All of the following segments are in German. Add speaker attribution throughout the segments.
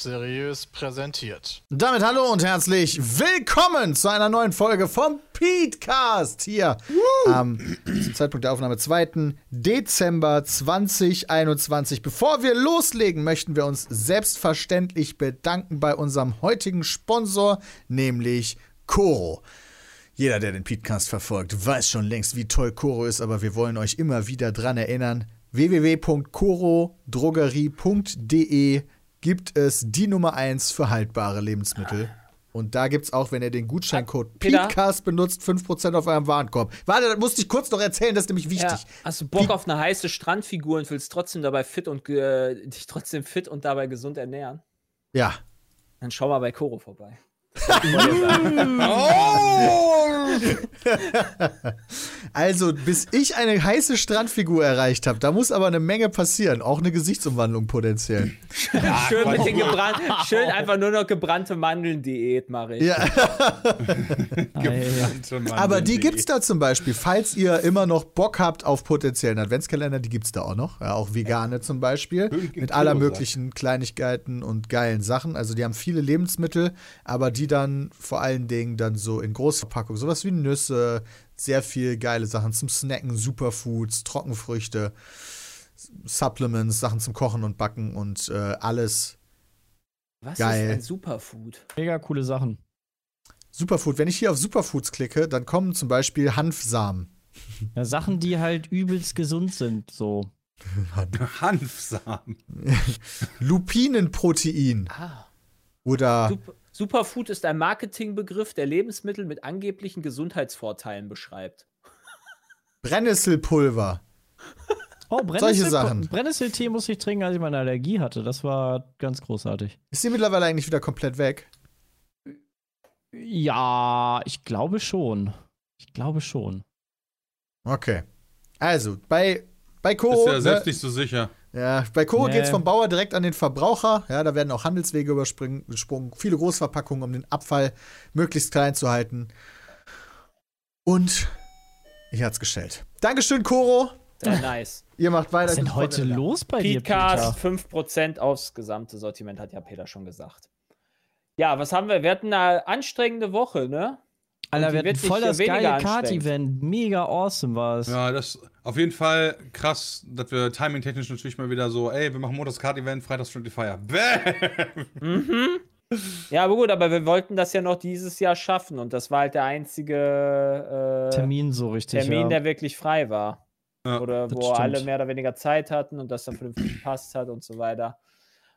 Speaker 1: seriös präsentiert.
Speaker 2: Damit hallo und herzlich willkommen zu einer neuen Folge vom Petecast hier am zum Zeitpunkt der Aufnahme 2. Dezember 2021. Bevor wir loslegen, möchten wir uns selbstverständlich bedanken bei unserem heutigen Sponsor, nämlich Coro. Jeder, der den Petecast verfolgt, weiß schon längst, wie toll Coro ist, aber wir wollen euch immer wieder dran erinnern. www.corodrogerie.de gibt es die Nummer 1 für haltbare Lebensmittel. Und da gibt es auch, wenn ihr den Gutscheincode? PETECAST benutzt, 5% auf eurem Warenkorb. Warte, das musste ich kurz noch erzählen, das ist nämlich wichtig.
Speaker 3: Ja. Hast du Bock auf eine heiße Strandfigur und willst trotzdem dabei fit und äh, dich trotzdem fit und dabei gesund ernähren?
Speaker 2: Ja.
Speaker 3: Dann schau mal bei Koro vorbei.
Speaker 2: Also, bis ich eine heiße Strandfigur erreicht habe, da muss aber eine Menge passieren. Auch eine Gesichtsumwandlung potenziell.
Speaker 3: schön mit den gebrannten, schön einfach nur noch gebrannte Mandeln-Diät mache ich.
Speaker 2: Ja. Aber die gibt's da zum Beispiel, falls ihr immer noch Bock habt auf potenziellen Adventskalender, die gibt's da auch noch. Ja, auch vegane zum Beispiel. Mit aller möglichen Kleinigkeiten und geilen Sachen. Also die haben viele Lebensmittel, aber die dann vor allen Dingen dann so in Großverpackung. Sowas wie Nüsse, sehr viel geile Sachen zum Snacken, Superfoods, Trockenfrüchte, Supplements, Sachen zum Kochen und Backen und äh, alles
Speaker 3: Was
Speaker 2: Geil.
Speaker 3: ist ein Superfood?
Speaker 4: Mega coole Sachen.
Speaker 2: Superfood. Wenn ich hier auf Superfoods klicke, dann kommen zum Beispiel Hanfsamen.
Speaker 4: Ja, Sachen, die halt übelst gesund sind, so.
Speaker 5: Hanfsamen.
Speaker 2: Lupinenprotein
Speaker 3: Ah.
Speaker 2: oder
Speaker 3: Super, Superfood ist ein Marketingbegriff, der Lebensmittel mit angeblichen Gesundheitsvorteilen beschreibt.
Speaker 2: Brennnesselpulver.
Speaker 4: Oh, Brennnessel
Speaker 2: Sachen.
Speaker 4: Brennnesseltee musste ich trinken, als ich meine Allergie hatte. Das war ganz großartig.
Speaker 2: Ist die mittlerweile eigentlich wieder komplett weg?
Speaker 4: Ja, ich glaube schon. Ich glaube schon.
Speaker 2: Okay. Also, bei, bei
Speaker 5: Ist
Speaker 2: Koro,
Speaker 5: ja selbst
Speaker 2: ne,
Speaker 5: nicht so sicher.
Speaker 2: Ja, bei Koro
Speaker 4: Nee.
Speaker 2: geht's vom Bauer direkt an den Verbraucher. Ja, da werden auch Handelswege überspringen, gesprungen, viele Großverpackungen, um den Abfall möglichst klein zu halten. Und ich hat's gestellt. Dankeschön, Koro.
Speaker 3: Sehr nice.
Speaker 2: Ihr macht weiter.
Speaker 4: Was ist denn heute los bei dir,
Speaker 3: Petecast,
Speaker 4: Peter?
Speaker 3: 5% aufs gesamte Sortiment, hat ja Peter schon gesagt. Ja, was haben wir? Wir hatten eine anstrengende Woche, ne?
Speaker 4: Alter, wir hatten voll das geile. Kart-Event. Mega awesome war es.
Speaker 5: Ja, das ist auf jeden Fall krass, dass wir timing-technisch natürlich mal wieder so, ey, wir machen montags Kart-Event, freitags Friendly Fire. Bäh!
Speaker 3: Ja, aber gut, aber wir wollten das ja noch dieses Jahr schaffen und das war halt der einzige äh,
Speaker 4: Termin so richtig.
Speaker 3: Termin,
Speaker 4: ja.
Speaker 3: der wirklich frei war.
Speaker 5: Ja,
Speaker 3: oder wo
Speaker 4: stimmt.
Speaker 3: alle mehr oder weniger Zeit hatten und das dann vernünftig gepasst hat und so weiter.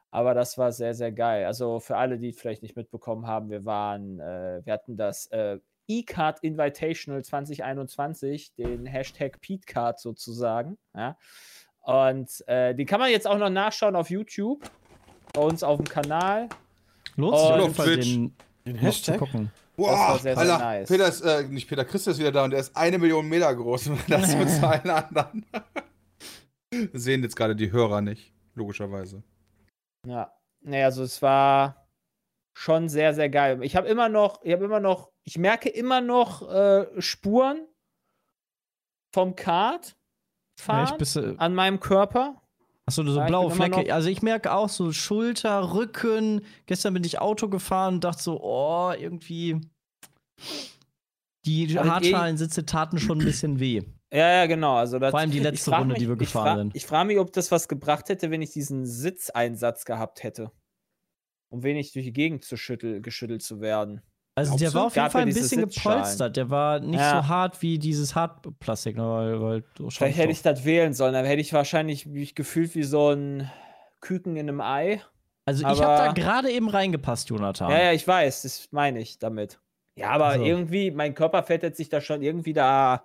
Speaker 3: Aber das war sehr, sehr geil. Also für alle, die es vielleicht nicht mitbekommen haben, wir waren, äh, wir hatten das äh, E-Card Invitational 2021, den Hashtag PeteCard sozusagen. Ja? Und äh, den kann man jetzt auch noch nachschauen auf YouTube, bei uns auf dem Kanal.
Speaker 4: Lohnt sich auf jeden
Speaker 5: auf
Speaker 4: Fall,
Speaker 5: Twitch.
Speaker 4: den,
Speaker 6: Den
Speaker 4: zu
Speaker 6: Hashtag?
Speaker 4: gucken.
Speaker 5: Boah,
Speaker 3: war sehr, sehr
Speaker 5: Alter,
Speaker 3: nice.
Speaker 5: Peter ist, äh, nicht Peter, Chris ist wieder da und der ist eine Million Meter groß. Das mit allen anderen. Sehen jetzt gerade die Hörer nicht, logischerweise.
Speaker 3: Ja, naja, also es war schon sehr, sehr geil. Ich habe immer noch, ich habe immer noch, ich merke immer noch äh, Spuren vom Kart
Speaker 4: Ja,
Speaker 3: fahren
Speaker 4: bist, äh,
Speaker 3: an meinem Körper.
Speaker 4: Achso, so
Speaker 3: Ja,
Speaker 4: blaue Flecke. Also ich merke auch so Schulter, Rücken. Gestern bin ich Auto gefahren und dachte so, oh, irgendwie. Die
Speaker 3: eh-
Speaker 4: Hartschalensitze taten schon ein bisschen weh.
Speaker 3: Ja, ja, genau. Also das,
Speaker 4: Vor allem die letzte Runde,
Speaker 3: mich,
Speaker 4: die wir gefahren sind.
Speaker 3: Ich frage mich, ob das was gebracht hätte, wenn ich diesen Sitzeinsatz gehabt hätte. Um wenig durch die Gegend zu schüttel, geschüttelt zu werden.
Speaker 4: Also
Speaker 5: Glaubst
Speaker 4: der war auf jeden Fall
Speaker 3: ja
Speaker 4: ein bisschen gepolstert. Der war nicht
Speaker 3: Ja.
Speaker 4: so hart wie dieses Hartplastik, ne, weil, weil
Speaker 3: Vielleicht hätte ich das wählen sollen. Dann hätte ich wahrscheinlich mich gefühlt wie so ein Küken in einem Ei.
Speaker 4: Also ich habe da
Speaker 3: aber-
Speaker 4: gerade eben reingepasst, Jonathan.
Speaker 3: Ja, ja, ich weiß, das meine ich damit. Ja, aber
Speaker 4: Also.
Speaker 3: irgendwie, mein Körperfett hat sich da schon irgendwie da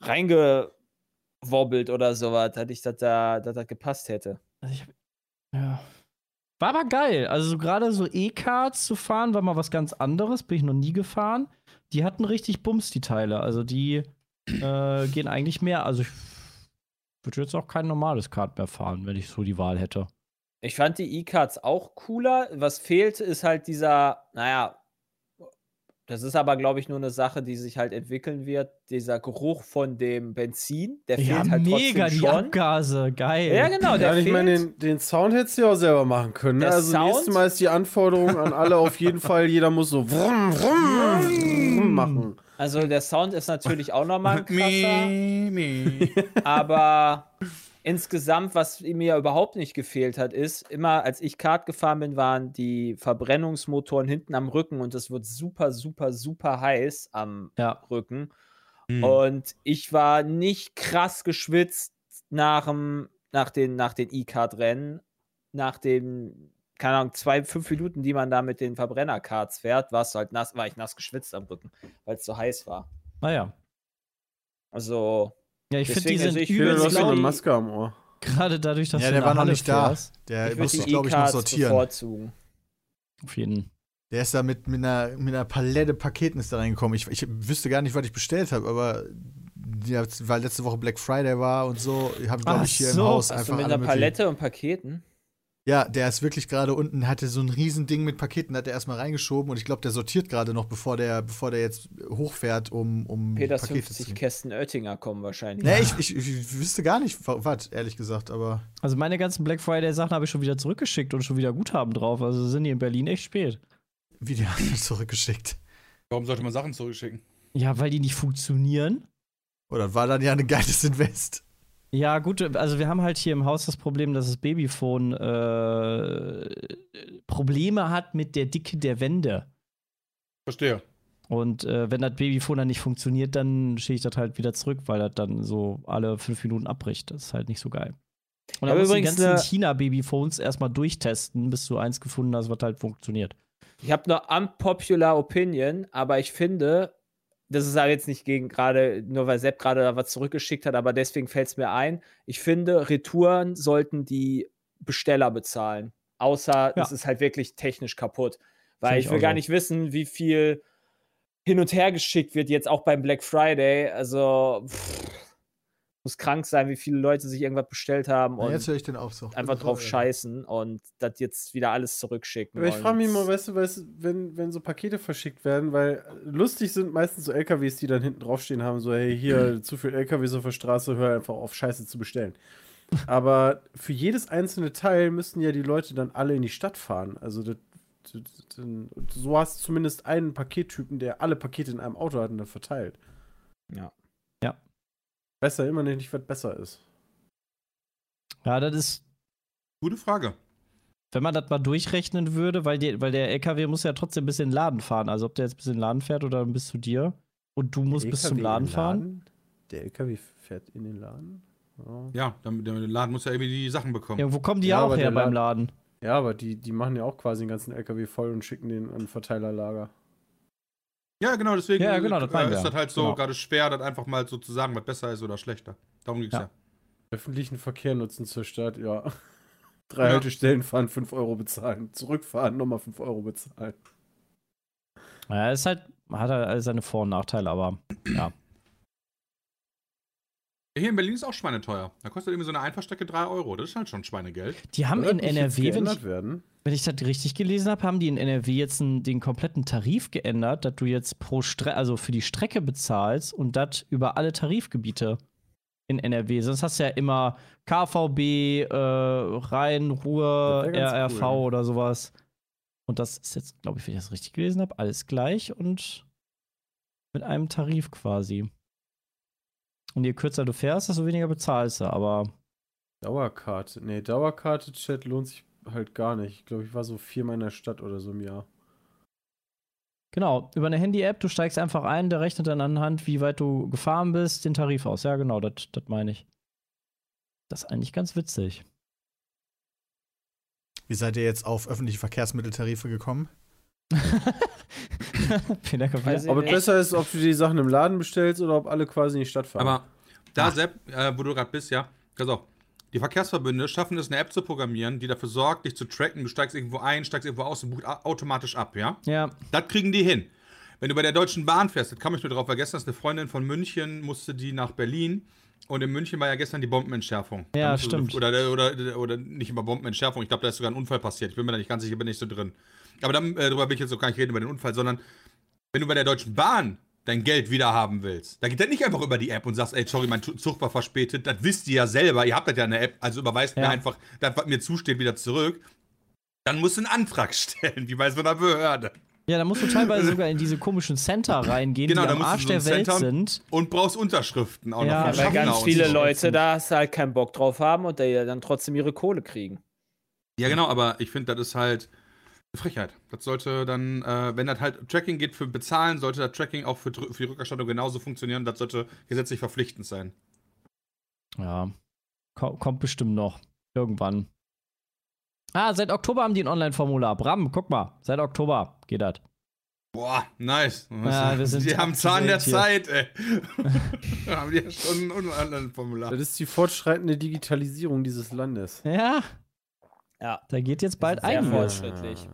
Speaker 3: reingewobbelt oder sowas, dass ich das da, dass das gepasst hätte.
Speaker 4: Also ich, ja. War aber geil. Also so gerade so E-Cards zu fahren, war mal was ganz anderes. Bin ich noch nie gefahren. die hatten richtig Bums, die Teile. Also die äh, gehen eigentlich mehr. Also ich würde jetzt auch kein normales Kart mehr fahren, wenn ich so die Wahl hätte.
Speaker 3: Ich fand die E-Cards auch cooler. Was fehlt, ist halt dieser, naja, das ist aber, glaube ich, nur eine Sache, die sich halt entwickeln wird. Dieser Geruch von dem Benzin, der
Speaker 4: Ja,
Speaker 3: fehlt halt
Speaker 4: mega,
Speaker 3: trotzdem
Speaker 4: die
Speaker 3: schon.
Speaker 4: Abgase, geil.
Speaker 3: Ja, genau, der
Speaker 6: Ja, ich
Speaker 3: fehlt.
Speaker 6: meine, den, den Sound hättest du ja auch selber machen können. Ne? Also
Speaker 3: Sound?
Speaker 6: nächstes Mal ist die Anforderung an alle auf jeden Fall, jeder muss so vroom, vroom, vroom machen.
Speaker 3: also der Sound ist natürlich auch nochmal ein krasser. Aber insgesamt, was mir überhaupt nicht gefehlt hat, ist, immer als ich Kart gefahren bin, waren die Verbrennungsmotoren hinten am Rücken und es wird super, super, super heiß am
Speaker 4: Ja.
Speaker 3: Rücken.
Speaker 5: Hm.
Speaker 3: Und ich war nicht krass geschwitzt nach, dem, nach den, nach den E-Kart-Rennen. Nach den, keine Ahnung, zwei, fünf Minuten, die man da mit den Verbrenner-Karts fährt, du halt nass, war ich nass geschwitzt am Rücken, weil es so heiß war.
Speaker 4: Naja.
Speaker 3: Also,
Speaker 4: Ja, ich finde, die
Speaker 3: Deswegen, also
Speaker 4: sind
Speaker 3: ich
Speaker 6: Ich
Speaker 3: würde
Speaker 6: finde, du
Speaker 4: übelst
Speaker 6: hast so eine Maske am Ohr.
Speaker 4: Gerade dadurch, dass
Speaker 2: Ja,
Speaker 4: du
Speaker 2: der war noch nicht da. Der
Speaker 3: ich
Speaker 2: muss,
Speaker 3: die
Speaker 2: glaube ich, noch
Speaker 3: E-Cards
Speaker 2: sortieren.
Speaker 3: bevorzugen.
Speaker 4: Auf jeden.
Speaker 2: Der ist da mit, mit, einer, mit einer Palette Paketen ist da reingekommen. Ich, ich wüsste gar nicht, was ich bestellt habe, aber ja, weil letzte Woche Black Friday war und so, habe glaube ich hier
Speaker 4: so.
Speaker 2: im Haus
Speaker 3: Hast du
Speaker 2: einfach
Speaker 3: mit einer Palette und Paketen?
Speaker 2: Ja, der ist wirklich gerade unten, hatte so ein riesen Ding mit Paketen, hat er erstmal reingeschoben und ich glaube, der sortiert gerade noch, bevor der, bevor der jetzt hochfährt, um, um
Speaker 3: Peters
Speaker 2: Pakete
Speaker 3: 50
Speaker 2: zu
Speaker 3: Kästen Oettinger kommen wahrscheinlich.
Speaker 2: Nee, ich, ich, ich wüsste gar nicht, wa- was, ehrlich gesagt, aber
Speaker 4: Also meine ganzen Black Friday-Sachen habe ich schon wieder zurückgeschickt und schon wieder Guthaben drauf. Also sind die in Berlin echt spät.
Speaker 2: wie die haben das zurückgeschickt.
Speaker 5: Warum sollte man Sachen zurückschicken?
Speaker 4: Ja, weil die nicht funktionieren.
Speaker 2: Oder war dann ja ein geiles Invest?
Speaker 4: Ja, gut, also wir haben halt hier im Haus das Problem, dass das Babyphone äh, Probleme hat mit der Dicke der Wände.
Speaker 5: Verstehe.
Speaker 4: Und äh, wenn das Babyphone dann nicht funktioniert, dann schicke ich das halt wieder zurück, weil das dann so alle fünf Minuten abbricht. Das ist halt nicht so geil. Und
Speaker 3: Ich
Speaker 4: dann musst du die ganzen
Speaker 3: eine-
Speaker 4: China-Babyphones erstmal durchtesten, bis du eins gefunden hast, was halt funktioniert.
Speaker 3: Ich habe eine unpopular Opinion, aber ich finde, das ist aber jetzt nicht gegen gerade, nur weil Sepp gerade da was zurückgeschickt hat, aber deswegen fällt es mir ein. Ich finde, Retouren sollten die Besteller bezahlen. Außer es ist halt wirklich technisch kaputt. Weil ich
Speaker 4: ich
Speaker 3: will gar
Speaker 4: so.
Speaker 3: nicht wissen, wie viel hin und her geschickt wird, jetzt auch beim Black Friday. Also pff, muss krank sein, wie viele Leute sich irgendwas bestellt haben
Speaker 2: Na,
Speaker 3: und
Speaker 2: jetzt höre ich den auf so.
Speaker 3: einfach drauf scheißen und das jetzt wieder alles zurückschicken.
Speaker 6: Aber ich frage mich mal, weißt du, weißt, du, wenn, wenn so Pakete verschickt werden, weil lustig sind meistens so LKWs, die dann hinten draufstehen haben, so, hey, hier, zu viel LKWs auf der Straße, hör einfach auf, Scheiße zu bestellen. Aber für jedes einzelne Teil müssten ja die Leute dann alle in die Stadt fahren. Also das, das, das, so hast du zumindest einen Pakettypen, der alle Pakete in einem Auto hat und dann verteilt.
Speaker 3: Ja.
Speaker 6: Besser immer nicht, was besser ist.
Speaker 4: Ja, das ist,
Speaker 5: Gute Frage.
Speaker 4: wenn man das mal durchrechnen würde, weil, die, weil der LKW muss ja trotzdem bis in den Laden fahren. Also ob der jetzt bis in den Laden fährt oder bis zu dir und du musst
Speaker 6: Der
Speaker 4: bis
Speaker 6: LKW
Speaker 4: zum
Speaker 6: in
Speaker 4: Laden
Speaker 6: den
Speaker 4: fahren.
Speaker 6: Der LKW fährt in den Laden? Ja.
Speaker 5: Ja, damit der Laden muss ja irgendwie die Sachen bekommen.
Speaker 4: Ja, wo kommen die
Speaker 6: Ja,
Speaker 4: auch
Speaker 6: aber
Speaker 4: her beim
Speaker 6: Laden-
Speaker 4: Laden?
Speaker 6: Ja, aber die, die machen ja auch quasi den ganzen LKW voll und schicken den an Verteilerlager.
Speaker 5: Ja, genau, deswegen
Speaker 4: Ja, genau, das
Speaker 5: äh, ist das halt so
Speaker 4: Genau.
Speaker 5: gerade schwer, das einfach mal so zu sagen, was besser ist oder schlechter. Darum geht's ja.
Speaker 4: Ja.
Speaker 6: Öffentlichen Verkehr nutzen zur Stadt, ja. Drei
Speaker 5: Ja.
Speaker 6: Haltestellen fahren, 5 Euro bezahlen. Zurückfahren, nochmal 5 Euro bezahlen.
Speaker 4: Ja, ist halt, hat halt seine Vor- und Nachteile, aber ja.
Speaker 5: Hier in Berlin ist auch schweineteuer. Da kostet irgendwie so eine Einfahrstrecke 3 Euro. Das ist halt schon Schweinegeld.
Speaker 4: Die haben in NRW, wenn ich,
Speaker 6: werden?
Speaker 4: wenn ich das richtig gelesen habe, haben die in NRW jetzt einen, den kompletten Tarif geändert, dass du jetzt pro Strecke, also für die Strecke bezahlst und das über alle Tarifgebiete in NRW. Sonst hast du ja immer KVB, äh, Rhein, Ruhr, RRV
Speaker 6: cool,
Speaker 4: oder sowas. Und das ist jetzt, glaube ich, wenn ich das richtig gelesen habe, alles gleich und mit einem Tarif quasi. Und je kürzer du fährst, desto weniger bezahlst du, aber
Speaker 6: Dauerkarte. Nee, Dauerkarte, Chat lohnt sich halt gar nicht. Ich glaube, ich war so viermal in der Stadt oder so im Jahr.
Speaker 4: Genau, über eine Handy-App, du steigst einfach ein, der rechnet dann anhand, wie weit du gefahren bist, den Tarif aus. Ja, genau, das meine ich. Das ist eigentlich ganz witzig.
Speaker 2: Wie seid ihr jetzt auf öffentliche Verkehrsmitteltarife gekommen?
Speaker 4: Vielen Dank
Speaker 3: Weiß ich
Speaker 6: Aber
Speaker 3: nicht.
Speaker 6: besser ist, ob du die Sachen im Laden bestellst oder ob alle quasi in die Stadt fahren.
Speaker 5: Aber da, Sepp, äh, wo du gerade bist, ja, pass auf. Die Verkehrsverbünde schaffen es, eine App zu programmieren, die dafür sorgt, dich zu tracken. Du steigst irgendwo ein, steigst irgendwo aus und bucht automatisch ab, ja?
Speaker 4: Ja,
Speaker 5: Das kriegen die hin. wenn du bei der Deutschen Bahn fährst, das kam ich nur drauf, weil gestern ist eine Freundin von München, musste die nach Berlin. Und in München war ja gestern die Bombenentschärfung.
Speaker 4: Ja, stimmt.
Speaker 5: Oder, oder, oder nicht immer Bombenentschärfung. Ich glaube, da ist sogar ein Unfall passiert. Ich bin mir da nicht ganz sicher, bin nicht so drin. Aber dann, äh, darüber will ich jetzt auch gar nicht reden, über den Unfall, sondern wenn du bei der Deutschen Bahn dein Geld wieder haben willst, da geht das nicht einfach über die App und sagst, ey, sorry, mein Zug war verspätet. Das wisst ihr ja selber. Ihr habt das ja in der App. Also überweist mir
Speaker 4: Ja.
Speaker 5: einfach das, was mir zusteht, wieder zurück. Dann musst du einen Antrag stellen, wie bei so einer Behörde.
Speaker 4: Ja, da musst du teilweise sogar in diese komischen Center reingehen,
Speaker 5: Genau,
Speaker 4: die am Arsch
Speaker 5: so
Speaker 4: der
Speaker 5: ein
Speaker 4: Welt
Speaker 5: Center-
Speaker 4: sind.
Speaker 5: Und brauchst Unterschriften auch
Speaker 4: Ja,
Speaker 5: noch.
Speaker 3: Weil ganz viele
Speaker 5: so.
Speaker 3: Leute da halt keinen Bock drauf haben und die dann trotzdem ihre Kohle kriegen.
Speaker 5: Ja, genau, aber ich finde, das ist halt Frechheit. Das sollte dann, äh, wenn das halt Tracking geht für Bezahlen, sollte das Tracking auch für, für die Rückerstattung genauso funktionieren. Das sollte gesetzlich verpflichtend sein.
Speaker 4: Ja, ko kommt bestimmt noch. Irgendwann. Ah, seit Oktober haben die ein Online-Formular. Bram, guck mal, seit Oktober geht das.
Speaker 5: Boah, nice.
Speaker 4: Ja, wir sind
Speaker 5: die haben Zahn der
Speaker 4: to
Speaker 5: Zeit, ey. haben die ja schon ein anderen Formular.
Speaker 6: Das ist die fortschreitende Digitalisierung dieses Landes.
Speaker 4: Ja,
Speaker 3: Ja.
Speaker 4: da geht jetzt bald
Speaker 3: Sehr
Speaker 4: ein.
Speaker 3: fortschrittlich.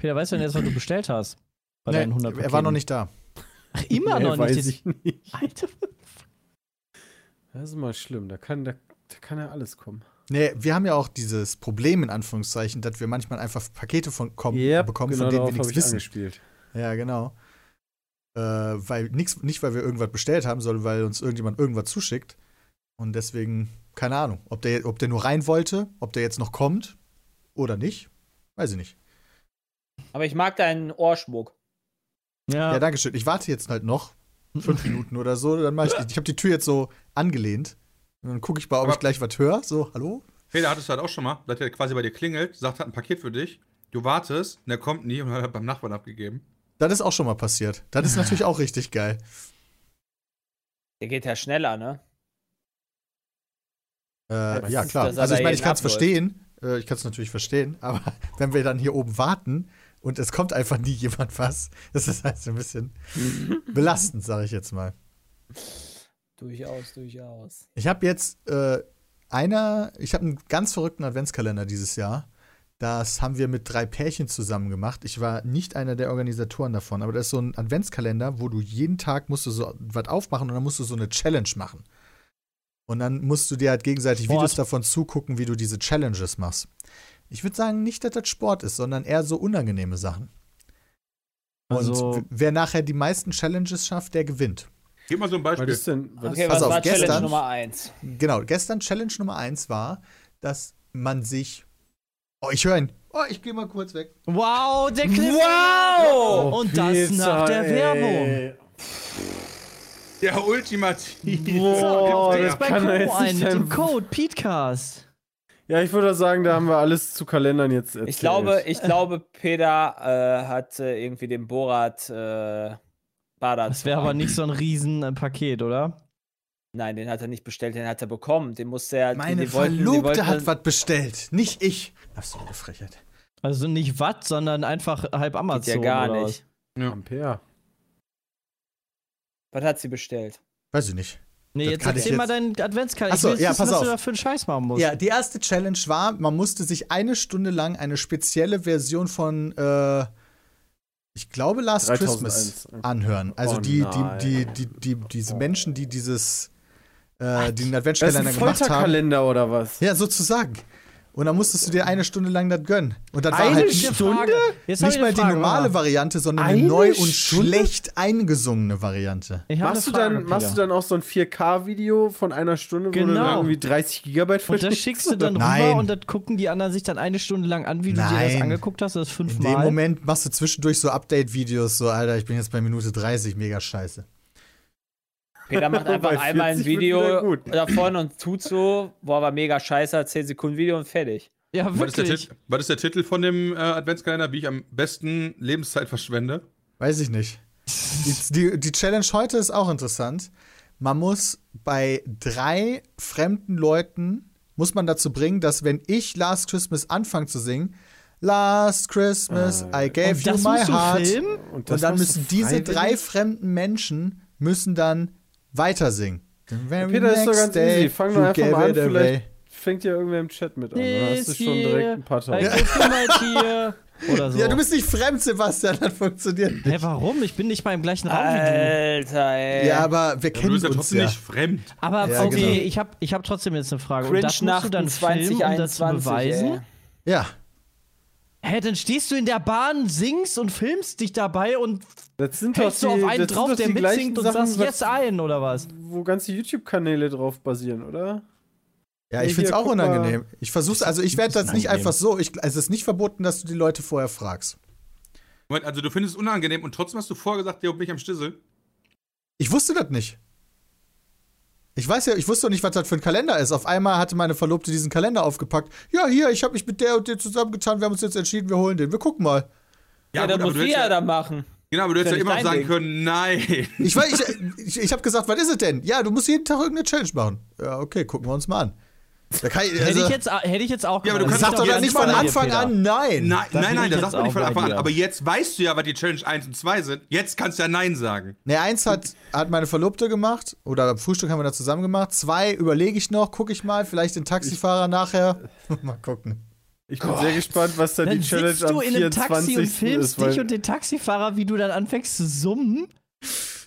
Speaker 4: Peter, weißt du denn jetzt, was du bestellt hast? Bei
Speaker 2: Nee,
Speaker 4: deinen 100
Speaker 2: er war noch nicht da.
Speaker 4: Ach, immer
Speaker 6: Nee,
Speaker 4: noch
Speaker 6: weiß
Speaker 4: nicht.
Speaker 6: ich nicht.
Speaker 4: Alter.
Speaker 6: Das ist mal schlimm. Da kann, da, da kann ja alles kommen.
Speaker 2: Nee, wir haben ja auch dieses Problem, in Anführungszeichen, dass wir manchmal einfach Pakete von, kommen,
Speaker 6: Yep,
Speaker 2: bekommen,
Speaker 6: genau
Speaker 2: von denen wir nichts
Speaker 6: ich
Speaker 2: wissen.
Speaker 6: angespielt.
Speaker 2: Ja, genau. Äh, weil nix, nicht, weil wir irgendwas bestellt haben, sondern weil uns irgendjemand irgendwas zuschickt. Und deswegen, keine Ahnung, ob der, ob der nur rein wollte, ob der jetzt noch kommt oder nicht, weiß ich nicht.
Speaker 3: Aber ich mag deinen Ohrschmuck.
Speaker 4: Ja,
Speaker 2: Ja, danke schön. Ich warte jetzt halt noch fünf Minuten oder so, dann mach ich, ich habe die Tür jetzt so angelehnt. Und dann gucke ich mal, ob
Speaker 5: Aber-
Speaker 2: ich gleich was höre. So, hallo?
Speaker 5: Peter, hattest du halt auch schon mal, dass der quasi bei dir klingelt, sagt, hat ein Paket für dich, du wartest, und der kommt nie und hat beim Nachbarn abgegeben.
Speaker 2: Das ist auch schon mal passiert. Das ist natürlich auch richtig geil.
Speaker 3: Der geht ja schneller, ne?
Speaker 2: Äh, ja, klar.
Speaker 3: er
Speaker 2: Also ich meine, ich kann es verstehen. Äh, ich kann es natürlich verstehen. Aber wenn wir dann hier oben warten und es kommt einfach nie jemand was, das ist halt so ein bisschen belastend, sage ich jetzt mal.
Speaker 3: Durchaus, durchaus.
Speaker 2: Ich habe jetzt äh, einer, ich habe einen ganz verrückten Adventskalender dieses Jahr. Das haben wir mit drei Pärchen zusammen gemacht. Ich war nicht einer der Organisatoren davon, aber das ist so ein Adventskalender, wo du jeden Tag musst du so was aufmachen und dann musst du so eine Challenge machen. Und dann musst du dir halt gegenseitig
Speaker 4: Sport.
Speaker 2: Videos davon zugucken, wie du diese Challenges machst. Ich würde sagen, nicht, dass das Sport ist, sondern eher so unangenehme Sachen. Und
Speaker 4: Also-
Speaker 2: wer nachher die meisten Challenges schafft, der gewinnt.
Speaker 5: Gib mal so ein
Speaker 6: Was
Speaker 5: Beispiel.
Speaker 6: ist denn? Was
Speaker 3: Okay,
Speaker 6: ist,
Speaker 2: Pass
Speaker 3: was
Speaker 2: auf,
Speaker 3: war Challenge
Speaker 2: gestern-
Speaker 3: Nummer 1?
Speaker 2: Genau, gestern Challenge Nummer eins war, dass man sich. Oh, ich höre ihn. Oh, ich gehe mal kurz weg.
Speaker 4: Wow, der Cliff.
Speaker 3: Wow!
Speaker 4: Und das
Speaker 6: Pizza,
Speaker 4: nach der
Speaker 6: ey.
Speaker 4: Werbung.
Speaker 5: Der Ultimativ.
Speaker 6: Boah,
Speaker 5: Ja.
Speaker 6: das
Speaker 4: Bei
Speaker 6: jetzt
Speaker 4: ein
Speaker 6: nicht
Speaker 4: mit dem. Code PETECAST.
Speaker 6: Ja, ich würde sagen, da haben wir alles zu Kalendern jetzt erzählt.
Speaker 3: Ich glaube, ich glaube, Peter äh, hat äh, irgendwie den Borat äh, Badat.
Speaker 4: Das wäre aber nicht so ein Riesen-Paket, oder?
Speaker 3: Nein, den hat er nicht bestellt, den hat er bekommen. Den musste er.
Speaker 2: Meine
Speaker 3: die wollten,
Speaker 2: Verlobte
Speaker 3: wollten,
Speaker 2: hat was bestellt, nicht ich. Ist so eine Frechheit.
Speaker 4: Also nicht Watt, sondern einfach halb
Speaker 3: Geht
Speaker 4: Amazon.
Speaker 3: ja gar
Speaker 4: oder
Speaker 3: nicht.
Speaker 6: Ampere.
Speaker 3: Was hat sie bestellt?
Speaker 2: Weiß ich nicht.
Speaker 4: Nee,
Speaker 2: Das
Speaker 4: jetzt erzähl mal
Speaker 2: jetzt-
Speaker 4: deinen Adventskalender.
Speaker 2: Ach so,
Speaker 4: ich will
Speaker 2: ja,
Speaker 4: wissen,
Speaker 2: pass
Speaker 4: was
Speaker 2: auf.
Speaker 4: du da für einen Scheiß machen musst.
Speaker 2: Ja, die erste Challenge war, man musste sich eine Stunde lang eine spezielle Version von, äh, ich glaube, Last
Speaker 6: 3001.
Speaker 2: Christmas anhören. Also
Speaker 6: Oh
Speaker 2: die, die, die, die, die, diese Menschen, die dieses, äh, den
Speaker 6: ist
Speaker 2: Adventskalender
Speaker 6: ein
Speaker 2: gemacht haben.
Speaker 6: Folterkalender oder was?
Speaker 2: Ja, sozusagen. Und dann musstest du dir eine Stunde lang das gönnen. Und das war
Speaker 6: Eine
Speaker 2: halt
Speaker 4: Jetzt
Speaker 2: nicht, nicht
Speaker 4: ich
Speaker 2: mal die normale
Speaker 4: Mama.
Speaker 2: Variante, sondern eine
Speaker 6: Eine
Speaker 2: neu und
Speaker 6: Stunde?
Speaker 2: schlecht eingesungene Variante.
Speaker 6: Machst du, dann, machst du dann auch so ein 4K-Video von einer Stunde, wo du
Speaker 4: Genau.
Speaker 6: dann irgendwie 30 Gigabyte
Speaker 4: Und das schickst du dann
Speaker 2: Nein.
Speaker 4: rüber und das gucken die anderen sich dann eine Stunde lang an, wie du dir das
Speaker 2: Nein.
Speaker 4: angeguckt hast, das
Speaker 2: In dem
Speaker 4: fünfmal.
Speaker 2: Moment machst du zwischendurch so Update-Videos, so, Alter, ich bin jetzt bei Minute 30, mega scheiße.
Speaker 3: Peter macht einfach einmal ein
Speaker 6: 40 wird wieder
Speaker 3: Video
Speaker 6: gut.
Speaker 3: davon und tut so, boah, war mega scheiße, hat 10 Sekunden Video und fertig.
Speaker 4: Ja,
Speaker 5: Was ist, der
Speaker 4: wirklich.
Speaker 5: Was ist der Titel von dem äh, Adventskalender, wie ich am besten Lebenszeit verschwende?
Speaker 2: Weiß ich nicht. Die, die, die Challenge heute ist auch interessant. Man muss bei drei fremden Leuten, muss man dazu bringen, dass wenn ich Last Christmas anfange zu singen, Last Christmas, I gave
Speaker 4: Und
Speaker 2: you my heart. Und
Speaker 6: das
Speaker 2: dann müssen diese drei fremden Menschen müssen dann weiter singen.
Speaker 6: Peter, ist doch ganz
Speaker 2: day,
Speaker 6: easy. Fang doch einfach mal an,
Speaker 2: it away.
Speaker 6: vielleicht fängt ja irgendwer im Chat mit an. Dann hast du schon direkt ein paar
Speaker 4: tear, Oder so.
Speaker 2: Ja, du bist nicht fremd, Sebastian, das funktioniert
Speaker 4: Hä,
Speaker 2: nicht.
Speaker 4: warum? Ich bin nicht mal im gleichen Raum wie du.
Speaker 3: Alter, ey.
Speaker 2: Ja, aber wir
Speaker 5: Ja, du
Speaker 2: kennen
Speaker 5: bist ja
Speaker 2: uns
Speaker 5: trotzdem
Speaker 2: ja.
Speaker 5: nicht fremd.
Speaker 4: Aber
Speaker 2: Ja,
Speaker 4: okay,
Speaker 2: genau.
Speaker 4: ich habe ich hab trotzdem jetzt eine Frage. Und
Speaker 3: Cringe
Speaker 4: das musst du dann
Speaker 3: Nachten
Speaker 4: filmen, um das zu
Speaker 3: 2021,
Speaker 4: beweisen?
Speaker 3: ey.
Speaker 2: Ja.
Speaker 4: Hä, dann stehst du in der Bahn, singst und filmst dich dabei und
Speaker 6: Das sind doch
Speaker 4: hältst
Speaker 6: die,
Speaker 4: du auf einen drauf, der mitsingt und
Speaker 6: Sachen,
Speaker 4: sagst jetzt ein, oder was?
Speaker 6: wo ganze YouTube-Kanäle drauf basieren, oder?
Speaker 2: Ja, ich find's auch unangenehm. Ich versuch's, also ich werde das nicht einfach so. Ich, es ist nicht verboten, dass du die Leute vorher fragst.
Speaker 5: Moment, also du findest es unangenehm und trotzdem hast du vorher gesagt, der bin ich am Stissel.
Speaker 2: Ich wusste das nicht. Ich weiß ja, ich wusste doch nicht, was das für ein Kalender ist. Auf einmal hatte meine Verlobte diesen Kalender aufgepackt. Ja, hier, ich habe mich mit der und der zusammengetan. Wir haben uns jetzt entschieden, wir holen den. Wir gucken mal.
Speaker 3: Ja,
Speaker 5: gut,
Speaker 3: dann muss Ria
Speaker 5: ja,
Speaker 3: da machen.
Speaker 5: Genau, aber du hättest ja
Speaker 3: ja
Speaker 5: immer sagen
Speaker 3: dein
Speaker 5: können, nein.
Speaker 2: Ich, weiß, ich, ich, ich habe gesagt, was ist es denn? Ja, du musst jeden Tag irgendeine Challenge machen. Ja, okay, gucken wir uns mal an. Da ich,
Speaker 4: hätte,
Speaker 2: also,
Speaker 4: ich jetzt, hätte ich jetzt auch
Speaker 5: Ja, aber du
Speaker 4: gemacht.
Speaker 5: kannst
Speaker 2: sag doch dann nicht von Anfang an nein.
Speaker 5: Nein,
Speaker 4: Da
Speaker 5: nein, nein,
Speaker 4: ich
Speaker 5: das sagt man nicht von Anfang an. Aber jetzt weißt du ja, was die Challenge 1 und 2 sind. Jetzt kannst du ja Nein sagen.
Speaker 2: Ne, eins hat, hat meine Verlobte gemacht, oder am Frühstück haben wir das zusammen gemacht. Zwei überlege ich noch, gucke ich mal, vielleicht den Taxifahrer nachher. mal gucken.
Speaker 6: Ich bin sehr gespannt, was dann,
Speaker 4: Dann
Speaker 6: die Challenge
Speaker 4: sitzt du in einem
Speaker 6: 24.
Speaker 4: Taxi und filmst
Speaker 6: ist.
Speaker 4: Dich und den Taxifahrer, wie du dann anfängst zu summen.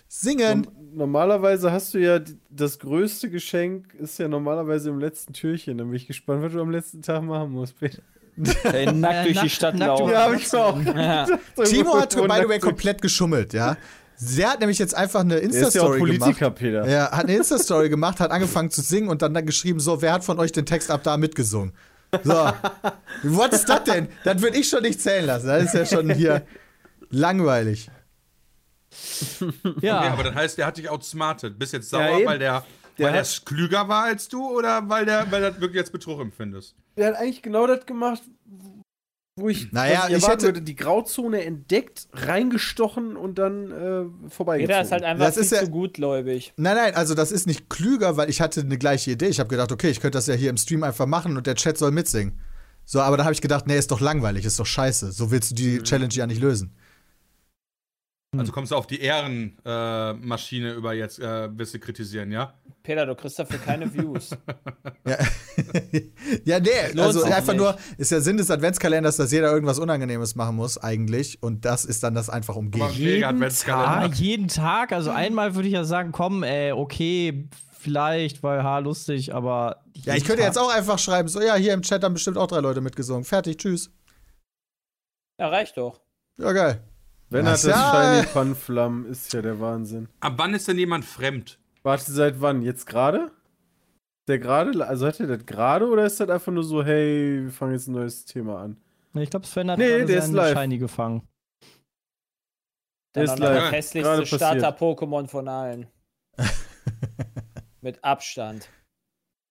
Speaker 2: Singen.
Speaker 6: norm- normalerweise hast du ja das größte Geschenk ist ja normalerweise im letzten Türchen. Dann bin ich gespannt, was du am letzten Tag machen musst, Peter.
Speaker 3: Ey, nackt
Speaker 4: Äh,
Speaker 3: durch die Stadt
Speaker 4: nackt
Speaker 3: laufen.
Speaker 6: Ja, hab ich auch.
Speaker 3: Ja.
Speaker 2: Timo hat, by the way,
Speaker 6: komplett.
Speaker 2: geschummelt, ja. Sie hat nämlich jetzt einfach eine
Speaker 6: ja
Speaker 2: Insta-Story
Speaker 6: Politiker,
Speaker 2: gemacht.
Speaker 6: Peter.
Speaker 2: Ja, hat eine Insta-Story gemacht, hat angefangen zu singen und dann, dann geschrieben, so, wer hat von euch den Text ab da mitgesungen? So, was ist das denn? Das würde ich schon nicht zählen lassen. Das ist ja schon hier langweilig.
Speaker 4: Ja,
Speaker 5: Okay, aber das heißt, der hat dich outsmartet. Bist jetzt sauer,
Speaker 6: Ja,
Speaker 5: weil der,
Speaker 6: Der
Speaker 5: weil der
Speaker 6: hat-
Speaker 5: klüger war als du oder weil der, weil das wirklich als Betrug empfindest?
Speaker 6: Der hat eigentlich genau das gemacht, wo ich,
Speaker 2: Naja, ich
Speaker 6: erwarten
Speaker 2: hätte-
Speaker 6: würde, die Grauzone entdeckt, reingestochen und dann äh, vorbeigezogen.
Speaker 3: Jeder ist halt einfach
Speaker 2: Das ist ja-
Speaker 3: zu gutgläubig.
Speaker 2: Nein, nein, also das ist nicht klüger, weil ich hatte eine gleiche Idee. Ich habe gedacht, okay, ich könnte das ja hier im Stream einfach machen und der Chat soll mitsingen. So, aber dann habe ich gedacht, nee, ist doch langweilig, ist doch scheiße. So willst du die Challenge ja nicht lösen.
Speaker 5: Also kommst du auf die Ehrenmaschine äh, über jetzt, äh, wirst du kritisieren, ja?
Speaker 3: Peter, du kriegst dafür keine Views.
Speaker 2: Ja, ja nee, also einfach
Speaker 3: nicht.
Speaker 2: nur, ist der Sinn des Adventskalenders, dass jeder irgendwas Unangenehmes machen muss, eigentlich. Und das ist dann das einfach umgehen.
Speaker 5: mega
Speaker 4: jeden
Speaker 5: Adventskalender.
Speaker 4: Tag, jeden Tag. Also einmal würde ich ja sagen, komm, ey, okay, vielleicht, weil ha, lustig, aber.
Speaker 2: Ja, ich könnte jetzt auch einfach schreiben, so, ja, hier im Chat haben bestimmt auch drei Leute mitgesungen. Fertig, tschüss.
Speaker 3: Ja, reicht doch.
Speaker 2: Ja, geil.
Speaker 6: Wenn
Speaker 2: Das
Speaker 6: hat das
Speaker 2: ja-
Speaker 6: Shiny Panflam, ist ja der Wahnsinn.
Speaker 5: Ab wann ist denn jemand fremd?
Speaker 6: Warte, seit wann? Jetzt gerade? Der gerade? Also hat er das gerade oder ist das einfach nur so, hey, wir fangen jetzt ein neues Thema an?
Speaker 4: Ich glaube, Sven hat
Speaker 6: Nee,
Speaker 4: gerade
Speaker 6: der ist
Speaker 4: seinen
Speaker 6: live.
Speaker 4: Shiny gefangen.
Speaker 6: Der ist live.
Speaker 3: hässlichste. Starter-Pokémon von allen. Mit Abstand.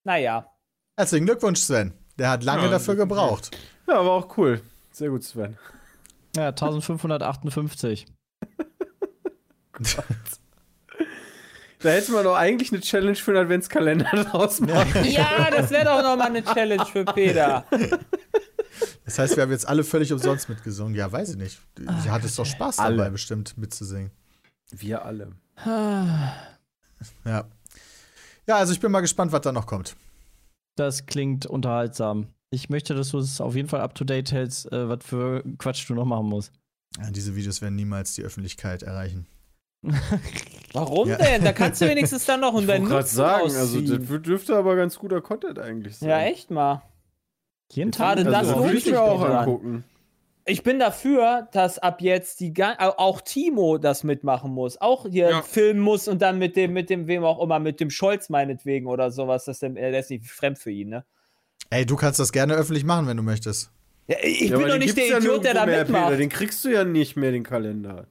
Speaker 3: Naja.
Speaker 2: Herzlichen Glückwunsch, Sven. Der hat lange
Speaker 5: Ja,
Speaker 2: dafür gebraucht.
Speaker 6: Ja, aber auch cool. Sehr gut, Sven.
Speaker 4: Ja, 1558.
Speaker 6: Da hätte man doch eigentlich eine Challenge für einen Adventskalender draus machen.
Speaker 3: Ja, das wäre doch nochmal eine Challenge für Peter.
Speaker 2: Das heißt, wir haben jetzt alle völlig umsonst mitgesungen. Ja, weiß ich nicht. Du hattest doch Spaß dabei,
Speaker 6: Alle.
Speaker 2: bestimmt mitzusingen.
Speaker 6: Wir alle.
Speaker 2: Ja. Ja, also ich bin mal gespannt, was da noch kommt.
Speaker 4: Das klingt unterhaltsam. Ich möchte, dass du es auf jeden Fall up to date hältst, äh, was für Quatsch du noch machen musst.
Speaker 2: Ja, diese Videos werden niemals die Öffentlichkeit erreichen.
Speaker 3: Warum
Speaker 2: Ja.
Speaker 3: denn? Da kannst du wenigstens dann noch
Speaker 6: Ich
Speaker 3: in
Speaker 6: wollte
Speaker 3: deinen
Speaker 6: gerade
Speaker 3: Nutzen
Speaker 6: sagen, also
Speaker 3: ausziehen.
Speaker 6: das dürfte aber ganz guter Content eigentlich sein.
Speaker 3: Ja, echt mal.
Speaker 4: Jeden Tag.
Speaker 3: Gerade
Speaker 6: Also
Speaker 3: das lohnt
Speaker 6: würde ich mir auch angucken.
Speaker 3: Ich bin dafür, dass ab jetzt die auch Timo das mitmachen muss. Auch hier
Speaker 5: Ja.
Speaker 3: filmen muss und dann mit dem, mit dem, wem auch immer, mit dem Scholz meinetwegen oder sowas. Das, ist- der ist nicht fremd für ihn, ne?
Speaker 2: Ey, du kannst das gerne öffentlich machen, wenn du möchtest.
Speaker 3: Ja, ich
Speaker 6: Ja,
Speaker 3: bin doch nicht der
Speaker 6: ja
Speaker 3: Idiot, der da mitmacht.
Speaker 6: Peter. Den kriegst du ja nicht mehr, den Kalender.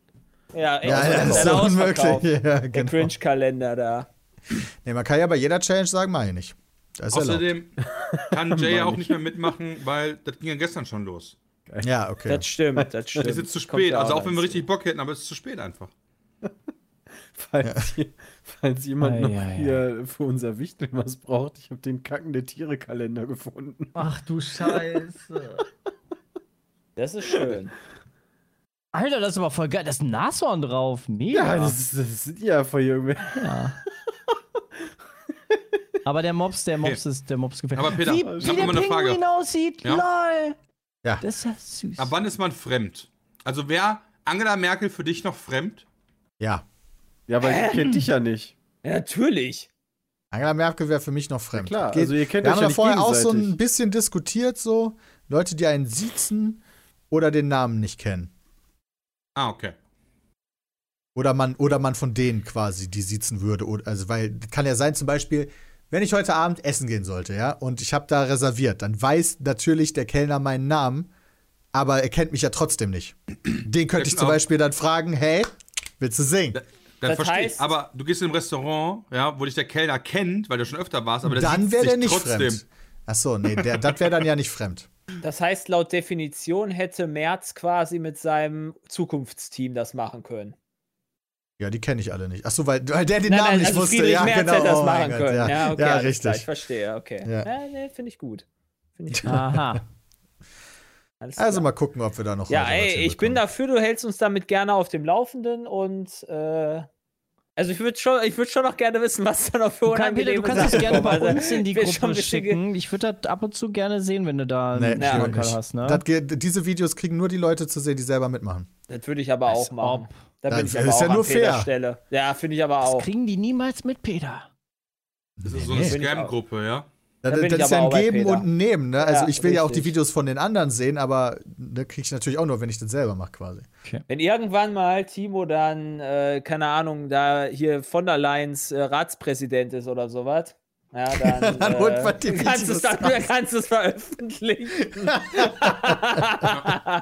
Speaker 3: ja, echt,
Speaker 2: Ja,
Speaker 3: das
Speaker 2: das
Speaker 3: ist der
Speaker 2: unmöglich. Ja,
Speaker 3: Der
Speaker 2: genau.
Speaker 3: Cringe-Kalender da.
Speaker 2: Nee, man kann ja bei jeder Challenge sagen, mach ich nicht. Das ist erlaubt.
Speaker 5: Außerdem kann Jay ja auch nicht mehr mitmachen, weil das ging ja gestern schon los.
Speaker 2: Ja, okay.
Speaker 3: Das stimmt, das stimmt.
Speaker 5: Es ist jetzt zu spät.
Speaker 3: ja
Speaker 5: Also auch wenn wir richtig Bock hätten, aber es ist zu spät einfach.
Speaker 6: Falls, je- falls jemand
Speaker 4: Ei,
Speaker 6: noch
Speaker 4: ei.
Speaker 6: hier für unser Wichteln was braucht, ich habe den kackende Tiere-Kalender gefunden.
Speaker 4: Ach du Scheiße.
Speaker 3: Das ist schön.
Speaker 4: Alter, das ist aber voll geil. Da ist ein Nashorn drauf. Mega.
Speaker 6: Ja, das, ist, das sind ja von irgendwer.
Speaker 4: Ja. Aber der Mops, der Mops ist, der Mops gefällt.
Speaker 5: Aber Peter,
Speaker 4: wie,
Speaker 5: ich
Speaker 4: wie
Speaker 5: hab
Speaker 4: der
Speaker 5: noch mal eine Frage.
Speaker 4: Pinguin aussieht,
Speaker 5: Ja?
Speaker 4: lol.
Speaker 2: Ja.
Speaker 4: Das ist ja süß.
Speaker 5: Ab wann ist man fremd? Also wäre Angela Merkel für dich noch fremd?
Speaker 2: Ja.
Speaker 6: Ja, weil die kennt dich ja nicht.
Speaker 3: Ja, natürlich.
Speaker 2: Angela Merkel wäre für mich noch fremd.
Speaker 6: klar,
Speaker 2: Geht-
Speaker 6: also ihr kennt
Speaker 2: wir
Speaker 6: euch
Speaker 2: haben
Speaker 6: ja
Speaker 2: vorher auch so ein bisschen diskutiert, so Leute, die einen siezen oder den Namen nicht kennen.
Speaker 5: Ah, okay.
Speaker 2: Oder man, oder man von denen quasi die siezen würde. Also, weil kann ja sein, zum Beispiel, wenn ich heute Abend essen gehen sollte, ja, und ich habe da reserviert, dann weiß natürlich der Kellner meinen Namen, aber er kennt mich ja trotzdem nicht. Den könnte ich zum. Beispiel dann fragen, hey, willst du singen?
Speaker 5: Dann
Speaker 3: Das
Speaker 5: verstehe ich.
Speaker 3: heißt-
Speaker 5: Aber du gehst in ein Restaurant, ja, wo dich der Kellner kennt, weil du schon öfter warst, aber der
Speaker 2: Dann wäre der nicht
Speaker 5: trotzdem.
Speaker 2: fremd. Ach so, nee, der, das wäre dann ja nicht fremd.
Speaker 3: Das heißt, laut Definition hätte Merz quasi mit seinem Zukunftsteam das machen können.
Speaker 2: Ja, die kenne ich alle nicht. Ach so, weil, weil der den
Speaker 3: Nein,
Speaker 2: Namen
Speaker 3: nein,
Speaker 2: nicht
Speaker 3: also
Speaker 2: wusste.
Speaker 3: Friedrich
Speaker 2: Ja,
Speaker 3: Merz
Speaker 2: genau.
Speaker 3: hätte das
Speaker 2: oh
Speaker 3: machen
Speaker 2: Gott,
Speaker 3: können.
Speaker 2: Ja,
Speaker 3: Ja, okay,
Speaker 2: ja richtig.
Speaker 3: Klar, ich verstehe, okay.
Speaker 2: Ja.
Speaker 3: Ja, nee, finde ich gut. Finde ich gut.
Speaker 4: Aha.
Speaker 3: Alles
Speaker 2: Also
Speaker 3: klar.
Speaker 2: mal gucken, ob wir da noch
Speaker 3: Ja, ey, ich bin dafür, du hältst uns damit gerne auf dem Laufenden und äh, also ich würde schon, ich würde schon noch gerne wissen, was da noch für
Speaker 4: Du, kann, Peter,
Speaker 3: unangenehme
Speaker 4: du kannst das gerne bei uns in die Gruppe schicken. Ich würde das ab und zu gerne sehen, wenn du da
Speaker 2: Nee,
Speaker 4: einen
Speaker 3: Ja.
Speaker 4: hast, ne?
Speaker 2: Das geht- diese Videos kriegen nur die Leute zu sehen, die selber mitmachen.
Speaker 3: Das würde ich aber auch machen. Da bin
Speaker 2: Das
Speaker 3: ich aber
Speaker 2: ist
Speaker 3: auch
Speaker 2: ja nur fair.
Speaker 3: Stelle. Ja, finde ich aber
Speaker 4: Das
Speaker 3: auch.
Speaker 4: kriegen die niemals mit, Peter.
Speaker 5: Das ist so eine
Speaker 2: Nee.
Speaker 3: Bin ich auch.
Speaker 5: Scam-Gruppe, ja.
Speaker 2: Das,
Speaker 3: Da bin
Speaker 2: das ist ja ein Geben und ein Nehmen. Ne? Also
Speaker 3: Ja,
Speaker 2: ich will ja auch die
Speaker 3: richtig.
Speaker 2: Videos von den anderen sehen, aber ne, kriege ich natürlich auch nur, wenn ich das selber mache quasi.
Speaker 3: Wenn irgendwann mal Timo dann, äh, keine Ahnung, da hier von der Leyen's äh, Ratspräsident ist oder sowas, ja, dann,
Speaker 2: Dann holt
Speaker 3: äh,
Speaker 2: man die
Speaker 3: kannst du es
Speaker 2: Videos
Speaker 3: dann, kannst du es veröffentlichen.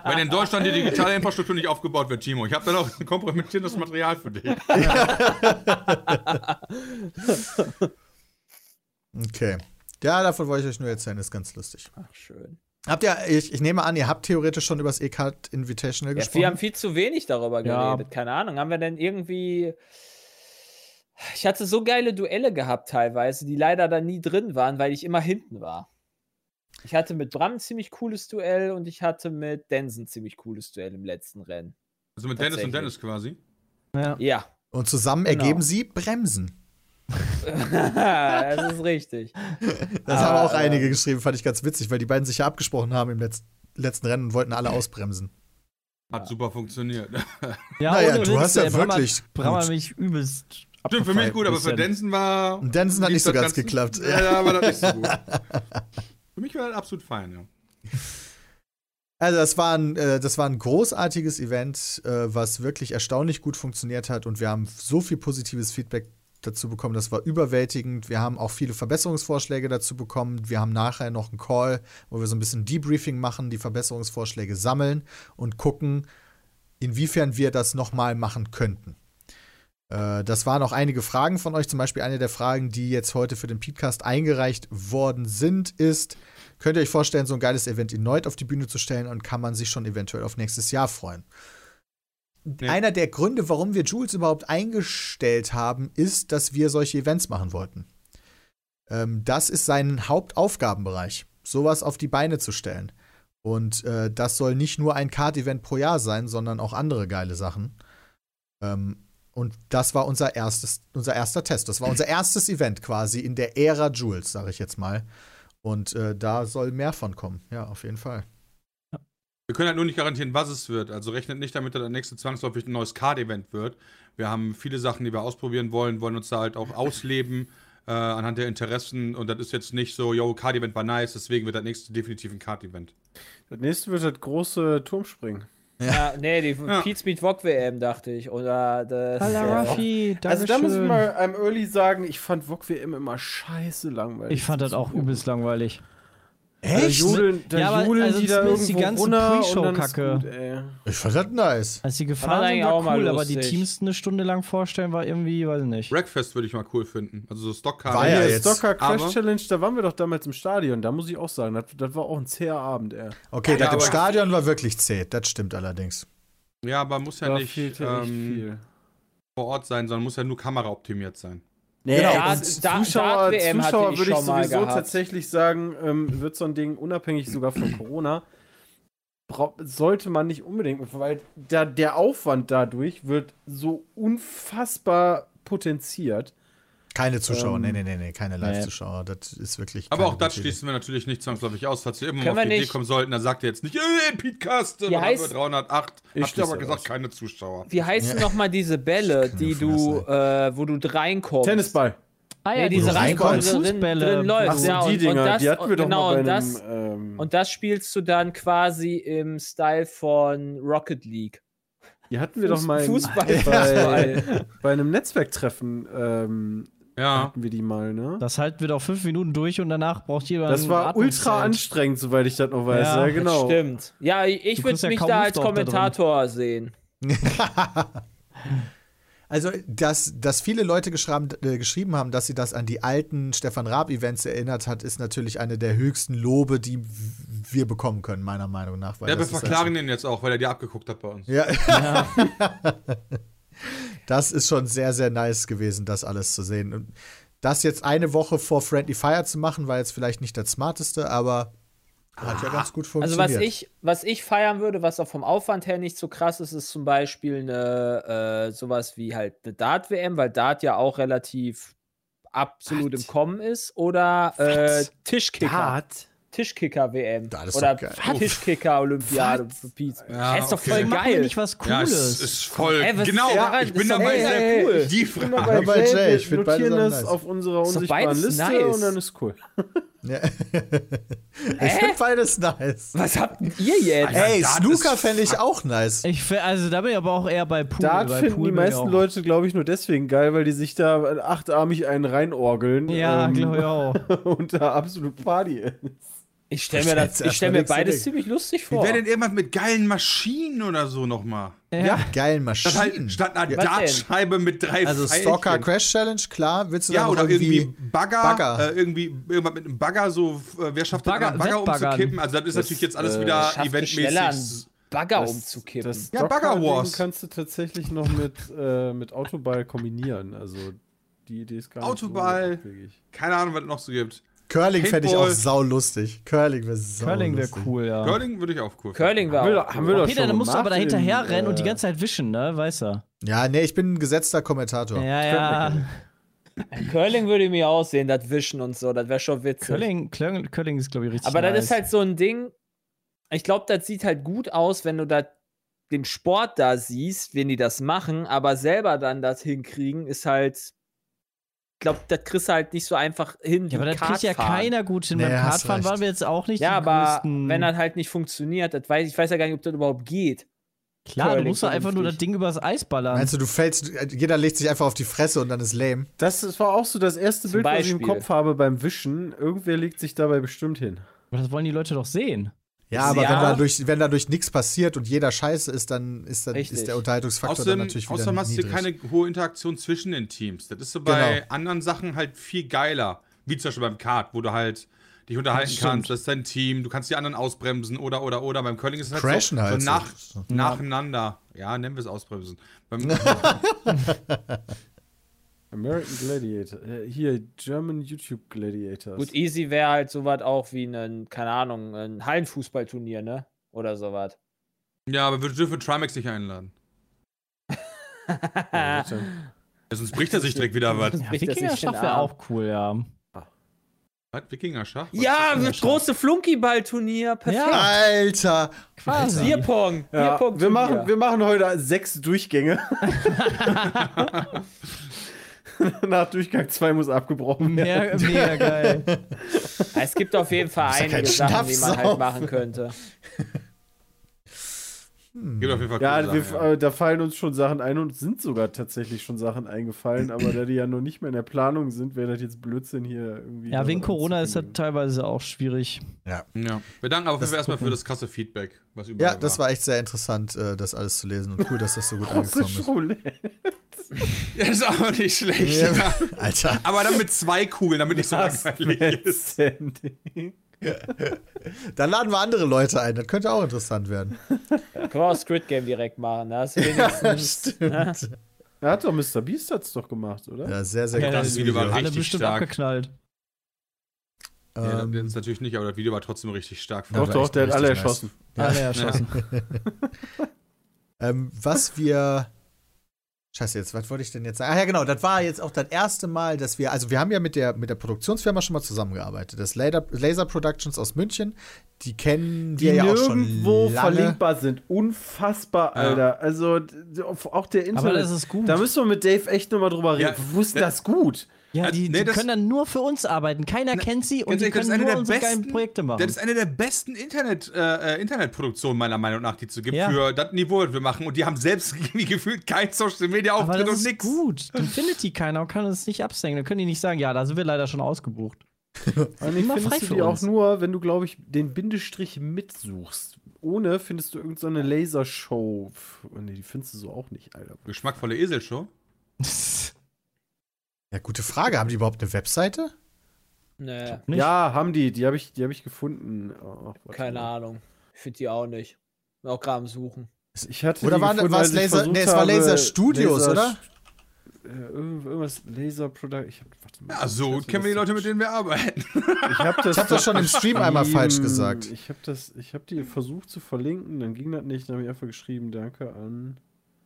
Speaker 5: Wenn in Deutschland die digitale Infrastruktur nicht aufgebaut wird, Timo, ich habe dann auch ein kompromittierendes Material für dich.
Speaker 2: Okay. Ja, davon wollte ich euch nur erzählen, ist ganz lustig.
Speaker 3: Ach, schön.
Speaker 2: Habt ihr, ich, ich nehme an, ihr habt theoretisch schon über das E-Card Invitational
Speaker 3: Ja,
Speaker 2: gesprochen.
Speaker 3: wir haben viel zu wenig darüber
Speaker 4: Ja.
Speaker 3: geredet. Keine Ahnung. Haben wir denn irgendwie. Ich hatte so geile Duelle gehabt teilweise, die leider da nie drin waren, weil ich immer hinten war. Ich hatte mit Bram ein ziemlich cooles Duell und ich hatte mit Densen ein ziemlich cooles Duell im letzten Rennen.
Speaker 5: Also mit Dennis und. Dennis quasi.
Speaker 4: Ja.
Speaker 3: Ja,
Speaker 2: und zusammen
Speaker 3: Genau.
Speaker 2: ergeben sie Bremsen.
Speaker 3: das ist richtig.
Speaker 2: Das
Speaker 3: Ah,
Speaker 2: haben auch
Speaker 3: äh,
Speaker 2: einige geschrieben, fand ich ganz witzig, weil die beiden sich ja abgesprochen haben im Letz letzten Rennen und wollten alle ausbremsen.
Speaker 5: Hat super funktioniert.
Speaker 4: Ja,
Speaker 2: Naja, du
Speaker 4: Witz,
Speaker 2: hast ja wirklich
Speaker 4: Bram hat
Speaker 2: gut.
Speaker 4: mich übelst
Speaker 5: Stimmt, für mich gut, aber für
Speaker 4: den
Speaker 5: Denson war.
Speaker 2: Und Denson hat nicht so ganz
Speaker 5: Ganze-
Speaker 2: geklappt.
Speaker 5: Ja, ja, war das nicht so gut. für mich war das absolut fein, ja.
Speaker 2: Also das war ein, äh, das war ein großartiges Event, äh, was wirklich erstaunlich gut funktioniert hat und wir haben so viel positives Feedback dazu bekommen, das war überwältigend. Wir haben auch viele Verbesserungsvorschläge dazu bekommen. Wir haben nachher noch einen Call, wo wir so ein bisschen Debriefing machen, die Verbesserungsvorschläge sammeln und gucken, inwiefern wir das nochmal machen könnten. Äh, Das waren auch einige Fragen von euch. Zum Beispiel eine der Fragen, die jetzt heute für den Podcast eingereicht worden sind, ist: Könnt ihr euch vorstellen, so ein geiles Event erneut auf die Bühne zu stellen und kann man sich schon eventuell auf nächstes Jahr freuen? Einer der Gründe, warum wir Jules überhaupt eingestellt haben, ist, dass wir solche Events machen wollten. Ähm, das ist sein Hauptaufgabenbereich, sowas auf die Beine zu stellen. Und äh, das soll nicht nur ein Card-Event pro Jahr sein, sondern auch andere geile Sachen. Ähm, und das war unser erstes, unser erster Test. Das war unser erstes Event quasi in der Ära Jules, sage ich jetzt mal. Und äh, da soll mehr von kommen. Ja, auf jeden Fall.
Speaker 5: Wir können halt nur nicht garantieren, was es wird. Also rechnet nicht damit, dass das nächste zwangsläufig ein neues Card-Event wird. Wir haben viele Sachen, die wir ausprobieren wollen, wollen uns da halt auch ausleben äh, anhand der Interessen. Und das ist jetzt nicht so, yo, Card-Event war nice, deswegen wird das nächste definitiv ein Card-Event.
Speaker 6: Das nächste wird das große Turmspringen.
Speaker 3: Ja, nee, die
Speaker 5: Ja.
Speaker 3: Pete Speed Wok WM, dachte ich. Oder das.
Speaker 4: Hallo
Speaker 3: äh,
Speaker 4: Raffi, danke
Speaker 6: Also da muss ich mal einem Early sagen, ich fand VOG WM immer scheiße langweilig.
Speaker 4: Ich fand das auch übelst langweilig.
Speaker 6: Da
Speaker 2: Echt?
Speaker 6: jodeln, da
Speaker 4: Ja, aber
Speaker 6: jodeln
Speaker 4: also
Speaker 6: die da
Speaker 4: zumindest die
Speaker 6: irgendwo
Speaker 4: ganze
Speaker 6: runter und
Speaker 4: Pre-Show
Speaker 6: dann ist
Speaker 4: Kacke.
Speaker 6: gut, ey.
Speaker 2: Ich fand das nice.
Speaker 4: Als die
Speaker 3: War
Speaker 4: gefahren sind,
Speaker 3: auch
Speaker 4: cool, aber die. Teams eine Stunde lang vorstellen, war irgendwie, weiß ich nicht.
Speaker 5: Wreckfest würde ich mal cool finden. Also so Stock-Card.
Speaker 2: War ja jetzt.
Speaker 6: Stocker Crash Challenge, da waren wir doch damals im Stadion. Da muss ich auch sagen, das, das war auch ein zäher Abend, ey.
Speaker 2: Okay,
Speaker 5: Ja,
Speaker 2: das im Stadion war wirklich zäh. Das stimmt allerdings.
Speaker 5: Ja, aber muss ja
Speaker 6: Da
Speaker 5: nicht ähm,
Speaker 6: viel.
Speaker 5: vor Ort sein, sondern muss ja nur kameraoptimiert sein.
Speaker 6: Nee,
Speaker 2: Genau,
Speaker 6: ja,
Speaker 2: und
Speaker 3: Da-
Speaker 6: Zuschauer,
Speaker 3: hatte
Speaker 6: Zuschauer würde ich sowieso
Speaker 3: gehabt.
Speaker 6: tatsächlich sagen, ähm, wird so ein Ding unabhängig sogar von Corona, sollte man nicht unbedingt, weil da, der Aufwand dadurch wird so unfassbar potenziert.
Speaker 2: Keine Zuschauer,
Speaker 6: Ähm,
Speaker 2: nee, nee, nee, nee, keine Live-Zuschauer. Das ist wirklich.
Speaker 5: Aber auch das schließen wir natürlich nicht zwangsläufig aus, falls wir mal auf die Idee kommen sollten, dann sagt ihr jetzt nicht, äh, dann haben
Speaker 3: heißt-
Speaker 5: wir 308.
Speaker 6: Ich
Speaker 5: Habt ihr aber gesagt,
Speaker 6: aus.
Speaker 5: keine Zuschauer.
Speaker 3: Wie heißen noch mal diese Bälle, die du, äh, wo du reinkommst?
Speaker 6: Tennisball.
Speaker 4: Ah
Speaker 3: Nee, diese
Speaker 2: Wo du
Speaker 3: reinkommen,
Speaker 2: reinkommst.
Speaker 3: drin,
Speaker 4: Fußbälle.
Speaker 3: drin läuft.
Speaker 6: Ach so,
Speaker 3: ja,
Speaker 6: die
Speaker 3: und,
Speaker 6: Dinger,
Speaker 3: und das,
Speaker 6: die hatten wir doch
Speaker 3: genau,
Speaker 6: mal bei
Speaker 3: und
Speaker 6: einem,
Speaker 3: das,
Speaker 6: ähm,
Speaker 3: und das spielst du dann quasi im Style von Rocket League.
Speaker 6: die hatten wir doch mal
Speaker 3: Fußball.
Speaker 6: bei,
Speaker 3: Fußball.
Speaker 6: bei einem Netzwerktreffen ähm,
Speaker 5: Ja.
Speaker 6: hatten wir die mal, ne?
Speaker 4: Das halten wir doch fünf Minuten durch und danach braucht jemand.
Speaker 6: Das war ultra anstrengend, soweit ich das noch weiß.
Speaker 4: Ja,
Speaker 6: Ja,
Speaker 4: das
Speaker 6: genau.
Speaker 3: Stimmt. Ja, ich würde
Speaker 4: ja
Speaker 3: mich
Speaker 4: kaum
Speaker 3: da als
Speaker 4: auch da.
Speaker 3: Kommentator sehen.
Speaker 2: Also, dass, dass viele Leute geschrieben, äh, geschrieben haben, dass sie das an die alten Stefan Raab-Events erinnert hat, ist natürlich eine der höchsten Lobe, die wir bekommen können, meiner Meinung nach. Weil
Speaker 5: Ja, wir verklagen den jetzt auch, weil er dir abgeguckt hat bei uns.
Speaker 2: Ja. das ist schon sehr, sehr nice gewesen, das alles zu sehen. Und das jetzt eine Woche vor Friendly Fire zu machen, war jetzt vielleicht nicht das smarteste, aber hat ja ganz gut
Speaker 3: Also
Speaker 2: funktioniert.
Speaker 3: was ich, was ich feiern würde, was auch vom Aufwand her nicht so krass ist, ist zum Beispiel eine äh, sowas wie halt eine Dart-WM, weil Dart ja auch relativ absolut im Kommen ist. Oder äh, Tischkicker.
Speaker 6: Dart?
Speaker 3: Tischkicker-WM. Oder. Tischkicker-Olympiade.
Speaker 5: Ja,
Speaker 3: ist doch
Speaker 5: okay.
Speaker 3: voll geil.
Speaker 4: nicht was
Speaker 5: Ja,
Speaker 4: Cooles.
Speaker 5: es ist voll.
Speaker 3: Ey,
Speaker 5: genau,
Speaker 3: daran?
Speaker 5: ich bin dabei.
Speaker 3: sehr
Speaker 5: sehr
Speaker 3: cool.
Speaker 5: Die
Speaker 6: Ich bin
Speaker 5: Frage.
Speaker 6: dabei,
Speaker 2: bei
Speaker 6: Jay,
Speaker 2: Jay, ich find
Speaker 6: notieren
Speaker 2: auch
Speaker 6: das
Speaker 2: nice.
Speaker 6: auf unserer unsichtbaren Liste
Speaker 3: nice.
Speaker 6: und dann ist cool.
Speaker 2: Ja. ich finde beides nice.
Speaker 3: Was habt ihr jetzt?
Speaker 2: Ey, Snooker fände ich auch nice.
Speaker 4: Ich, fi- also da bin ich aber auch eher bei Pool.
Speaker 6: Dart
Speaker 4: bei
Speaker 6: finden
Speaker 4: Pool
Speaker 6: die meisten
Speaker 4: auch-
Speaker 6: Leute, glaube ich, nur deswegen geil, weil die sich da achtarmig einen reinorgeln.
Speaker 4: Ja,
Speaker 6: ähm,
Speaker 4: glaube ich auch.
Speaker 6: und da absolut Party ist.
Speaker 3: Ich stelle mir, das- ich stell mir beides
Speaker 2: nichts
Speaker 3: ziemlich lustig
Speaker 5: Wie
Speaker 3: vor.
Speaker 5: wäre denn irgendwas mit geilen Maschinen oder so nochmal?
Speaker 4: Ja.
Speaker 2: Geilen
Speaker 5: Statt,
Speaker 2: Maschinen.
Speaker 5: halt, statt einer
Speaker 3: denn?
Speaker 5: Dartscheibe mit drei
Speaker 2: also. Stalker Crash Challenge, klar. Willst du
Speaker 5: Ja, oder irgendwie Bagger,
Speaker 2: Bagger.
Speaker 5: Äh, irgendwie irgendwas mit einem Bagger, so, äh, wer schafft
Speaker 4: Bagger-
Speaker 5: Bagger, Bagger umzukippen? Also, das ist natürlich jetzt alles
Speaker 6: äh,
Speaker 5: wieder
Speaker 3: Schafft es schneller,
Speaker 5: eventmäßig.
Speaker 3: einen Bagger
Speaker 6: Das-
Speaker 3: umzukippen.
Speaker 6: Das
Speaker 5: Ja, Bagger Wars.
Speaker 6: kannst du tatsächlich noch mit, äh, mit Autoball kombinieren. Also die Idee ist gar
Speaker 5: Autoball.
Speaker 6: nicht so.
Speaker 5: Keine Ahnung, was es noch so gibt.
Speaker 2: Curling fände ich auch
Speaker 5: Paintball.
Speaker 2: sau lustig. Curling wäre sau
Speaker 4: Curling wäre cool, ja.
Speaker 5: Curling würde ich auch cool
Speaker 3: Curling
Speaker 6: wir,
Speaker 3: auch
Speaker 6: doch- haben wir
Speaker 3: cool.
Speaker 4: Peter, dann musst du aber da hinterher
Speaker 6: in,
Speaker 4: rennen und die
Speaker 6: äh,
Speaker 4: ganze Zeit wischen, ne? Weißt du?
Speaker 2: Ja, nee, ich bin ein gesetzter Kommentator.
Speaker 4: Ja, ja.
Speaker 3: Curling würde mir aussehen, das Wischen und so, das wäre schon witzig.
Speaker 4: Curling, Curling, Curling ist, glaube ich, richtig
Speaker 3: Aber
Speaker 4: nice.
Speaker 3: das ist halt so ein Ding, ich glaube, das sieht halt gut aus, wenn du da den Sport da siehst, wenn die das machen, aber selber dann das hinkriegen, ist halt, glaube, das kriegst du halt nicht so einfach hin.
Speaker 4: Ja, aber das kriegt ja keiner gut hin.
Speaker 2: Nee,
Speaker 4: Beim Kartfahren waren wir jetzt auch nicht
Speaker 3: Ja, aber
Speaker 4: größten.
Speaker 3: wenn das halt nicht funktioniert, das weiß, ich weiß ja gar nicht, ob das überhaupt geht.
Speaker 4: Klar, du musst doch einfach nur das. Ding übers Eis ballern.
Speaker 2: Meinst du, du fällst, jeder legt sich einfach auf die Fresse und dann ist lame?
Speaker 6: Das, das war auch so das erste
Speaker 3: Zum
Speaker 6: Bild, was ich im
Speaker 3: Beispiel.
Speaker 6: Kopf habe beim Wischen. Irgendwer legt sich dabei bestimmt hin.
Speaker 4: Aber das wollen die Leute doch sehen.
Speaker 2: Ja, aber
Speaker 3: Ja.
Speaker 2: wenn dadurch, wenn dadurch nichts passiert und jeder scheiße ist, dann ist, dann
Speaker 3: Richtig.
Speaker 2: ist der Unterhaltungsfaktor dann
Speaker 5: Außerdem,
Speaker 2: natürlich wieder
Speaker 5: außerdem hast du
Speaker 2: niedrig.
Speaker 5: keine hohe Interaktion zwischen den Teams. Das ist so bei
Speaker 2: Genau.
Speaker 5: anderen Sachen halt viel geiler. Wie zum Beispiel beim Kart, wo du halt dich unterhalten
Speaker 4: stimmt.
Speaker 5: kannst, das ist dein Team, du kannst die anderen ausbremsen oder oder oder. Beim Curling ist es halt
Speaker 2: Crashen
Speaker 5: so,
Speaker 2: halt
Speaker 5: so
Speaker 2: so.
Speaker 5: nach,
Speaker 2: So.
Speaker 5: nacheinander. Ja, nennen wir es ausbremsen. Beim,
Speaker 6: American Gladiator. Äh, hier, German YouTube Gladiators.
Speaker 3: Gut, easy wäre halt sowas auch wie ein, keine Ahnung, ein Hallenfußballturnier, ne? Oder sowas.
Speaker 5: ja, aber wir dürfen Trimax nicht einladen.
Speaker 6: Ja,
Speaker 5: Sonst bricht er sich direkt wieder was.
Speaker 4: Ja, Wikinger-Schach wäre auch cool, ja.
Speaker 5: Was? Wikinger-Schach? Was
Speaker 3: Ja,
Speaker 5: das?
Speaker 3: das große Flunkyball-Turnier. Perfekt.
Speaker 4: Ja.
Speaker 2: Alter!
Speaker 4: Quasi.
Speaker 3: Bierpong.
Speaker 6: Ja,
Speaker 3: Bierpong
Speaker 6: wir, machen, wir machen heute sechs Durchgänge. Nach Durchgang 2 muss abgebrochen werden.
Speaker 4: Mega, mega geil.
Speaker 3: Es gibt auf jeden Fall einige Sachen, die man halt machen könnte.
Speaker 5: Gibt auf jeden Fall
Speaker 6: Ja, wir,
Speaker 5: Sachen,
Speaker 6: äh, da fallen uns schon Sachen ein und sind sogar tatsächlich schon Sachen eingefallen, aber da die ja noch nicht mehr in der Planung sind, wäre das jetzt Blödsinn hier irgendwie.
Speaker 4: Ja, wegen Corona ist das teilweise auch schwierig.
Speaker 2: Ja.
Speaker 5: Ja. Wir danken aber auf jeden
Speaker 2: Das
Speaker 5: Fall erstmal für das krasse Feedback, was überall
Speaker 2: ja, das war echt sehr interessant, äh, das alles zu lesen und cool, dass das so gut angekommen ist.
Speaker 6: Roulette.
Speaker 5: Ja, ist auch nicht schlecht.
Speaker 2: Ja,
Speaker 5: Ja.
Speaker 2: Alter,
Speaker 5: Aber dann mit zwei Kugeln, damit nicht so langweilig ist.
Speaker 2: Dann laden wir andere Leute ein, das könnte auch interessant werden.
Speaker 3: Können wir auch Squid Game direkt machen. Da hast du wenigstens.
Speaker 2: Stimmt.
Speaker 6: Er hat doch Mr. Beast hat's doch gemacht, oder?
Speaker 2: Ja, sehr, sehr
Speaker 4: Ja,
Speaker 5: das Video war
Speaker 2: Video.
Speaker 4: Alle
Speaker 5: richtig
Speaker 4: bestimmt
Speaker 5: stark.
Speaker 4: abgeknallt.
Speaker 5: Ja,
Speaker 2: Ähm,
Speaker 5: das natürlich nicht, aber das Video war trotzdem richtig stark.
Speaker 2: Ja,
Speaker 6: doch, doch, der hat alle
Speaker 2: richtig nice.
Speaker 6: erschossen.
Speaker 2: Ja.
Speaker 4: Alle erschossen.
Speaker 2: ähm, was wir Scheiße, jetzt, was wollte ich denn jetzt sagen? Ach ja, genau, das war jetzt auch das erste Mal, dass wir, also wir haben ja mit der, mit der Produktionsfirma schon mal zusammengearbeitet. Das Laser, Laser Productions aus München, die kennen
Speaker 6: Die
Speaker 2: wir ja auch schon
Speaker 6: nirgendwo
Speaker 2: lange.
Speaker 6: verlinkbar sind. Unfassbar,
Speaker 5: Ja.
Speaker 6: Alter. Also, auch der Internet.
Speaker 4: Aber das ist gut.
Speaker 6: Da müssen wir mit Dave echt nochmal drüber reden.
Speaker 5: Ja,
Speaker 6: Wo ist denn
Speaker 5: ne-
Speaker 6: das gut?
Speaker 4: Ja,
Speaker 5: Also,
Speaker 4: die,
Speaker 5: nee,
Speaker 4: die
Speaker 5: das-
Speaker 4: können dann nur für uns arbeiten. Keiner kennt sie und die können nur unsere geilen
Speaker 5: besten-
Speaker 4: Projekte machen.
Speaker 5: Das ist eine der besten Internet, äh, äh, Internetproduktionen meiner Meinung nach, die es so gibt
Speaker 4: Ja.
Speaker 5: für das Niveau, das wir machen. Und die haben selbst irgendwie gefühlt kein Social Media Auftritt
Speaker 4: das
Speaker 5: und
Speaker 4: ist
Speaker 5: nix.
Speaker 4: gut. Dann findet die keiner und kann uns nicht absenken. Dann können die nicht sagen, ja, da sind wir leider schon ausgebucht.
Speaker 6: Findest du
Speaker 4: für
Speaker 6: die auch
Speaker 4: uns.
Speaker 6: nur, wenn du, glaube ich, den Bindestrich mitsuchst. Ohne findest du irgendeine so eine Lasershow. Nee, die findest du so auch nicht, Alter.
Speaker 5: Geschmackvolle Eselshow.
Speaker 2: Ja, gute Frage. Haben die überhaupt eine Webseite?
Speaker 3: Nee,
Speaker 4: Nicht?
Speaker 6: Ja, haben die. Die habe ich, die hab ich gefunden. Oh, warte
Speaker 3: keine
Speaker 6: mal.
Speaker 3: Ahnung. Ich finde die auch nicht. Bin auch gerade am Suchen.
Speaker 6: Ich hatte
Speaker 2: Oder waren-
Speaker 6: gefunden, ich
Speaker 2: Laser- nee, es war Laser Studios,
Speaker 6: Laser-
Speaker 2: oder?
Speaker 6: Irgendwas Laser Product. Ich hab, warte mal.
Speaker 5: Ja, so
Speaker 6: ich hatte
Speaker 5: kennen wir die Leute, mit denen wir arbeiten.
Speaker 6: Ich habe das,
Speaker 2: hab das schon im Stream einmal falsch gesagt.
Speaker 6: Ich habe das, ich habe die versucht zu verlinken, dann ging das nicht, dann habe ich einfach geschrieben, danke an.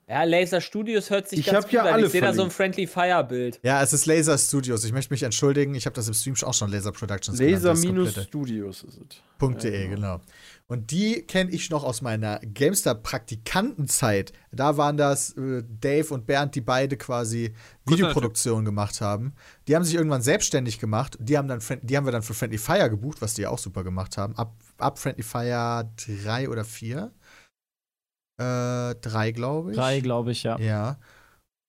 Speaker 3: Ja, Laser Studios hört sich
Speaker 6: Ich
Speaker 3: ganz
Speaker 6: hab ja
Speaker 3: gut an.
Speaker 6: alle
Speaker 3: Ich sehe da so ein. Friendly Fire Bild.
Speaker 2: Ja, es ist Laser Studios. Ich möchte mich entschuldigen. Ich habe das im Stream auch schon Laser Productions genannt, das komplette.
Speaker 6: Laser-Studios ist es.
Speaker 2: .de,
Speaker 6: Ja,
Speaker 2: genau. Und die kenne ich noch aus meiner GameStar-Praktikantenzeit. Da waren das äh, Dave und Bernd, die beide quasi Videoproduktionen gemacht haben. Die haben sich irgendwann selbstständig gemacht. Die haben, dann, die haben wir dann für Friendly Fire gebucht, was die ja auch super gemacht haben. Ab, ab Friendly Fire 3 oder 4. Äh, 3, glaube ich.
Speaker 4: Drei, glaube ich, ja.
Speaker 2: Ja.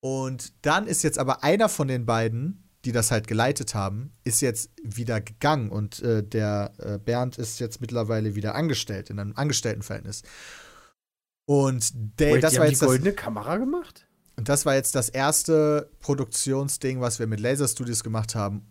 Speaker 2: Und dann ist jetzt aber einer von den beiden, die das halt geleitet haben, ist jetzt wieder gegangen und äh, der äh, Bernd ist jetzt mittlerweile wieder angestellt, in einem Angestelltenverhältnis. Und der,
Speaker 6: Wait,
Speaker 2: das
Speaker 6: die
Speaker 2: war
Speaker 6: haben
Speaker 2: jetzt
Speaker 6: die
Speaker 2: das,
Speaker 6: goldene Kamera gemacht?
Speaker 2: und das war jetzt das erste Produktionsding, was wir mit Laser Studios gemacht haben,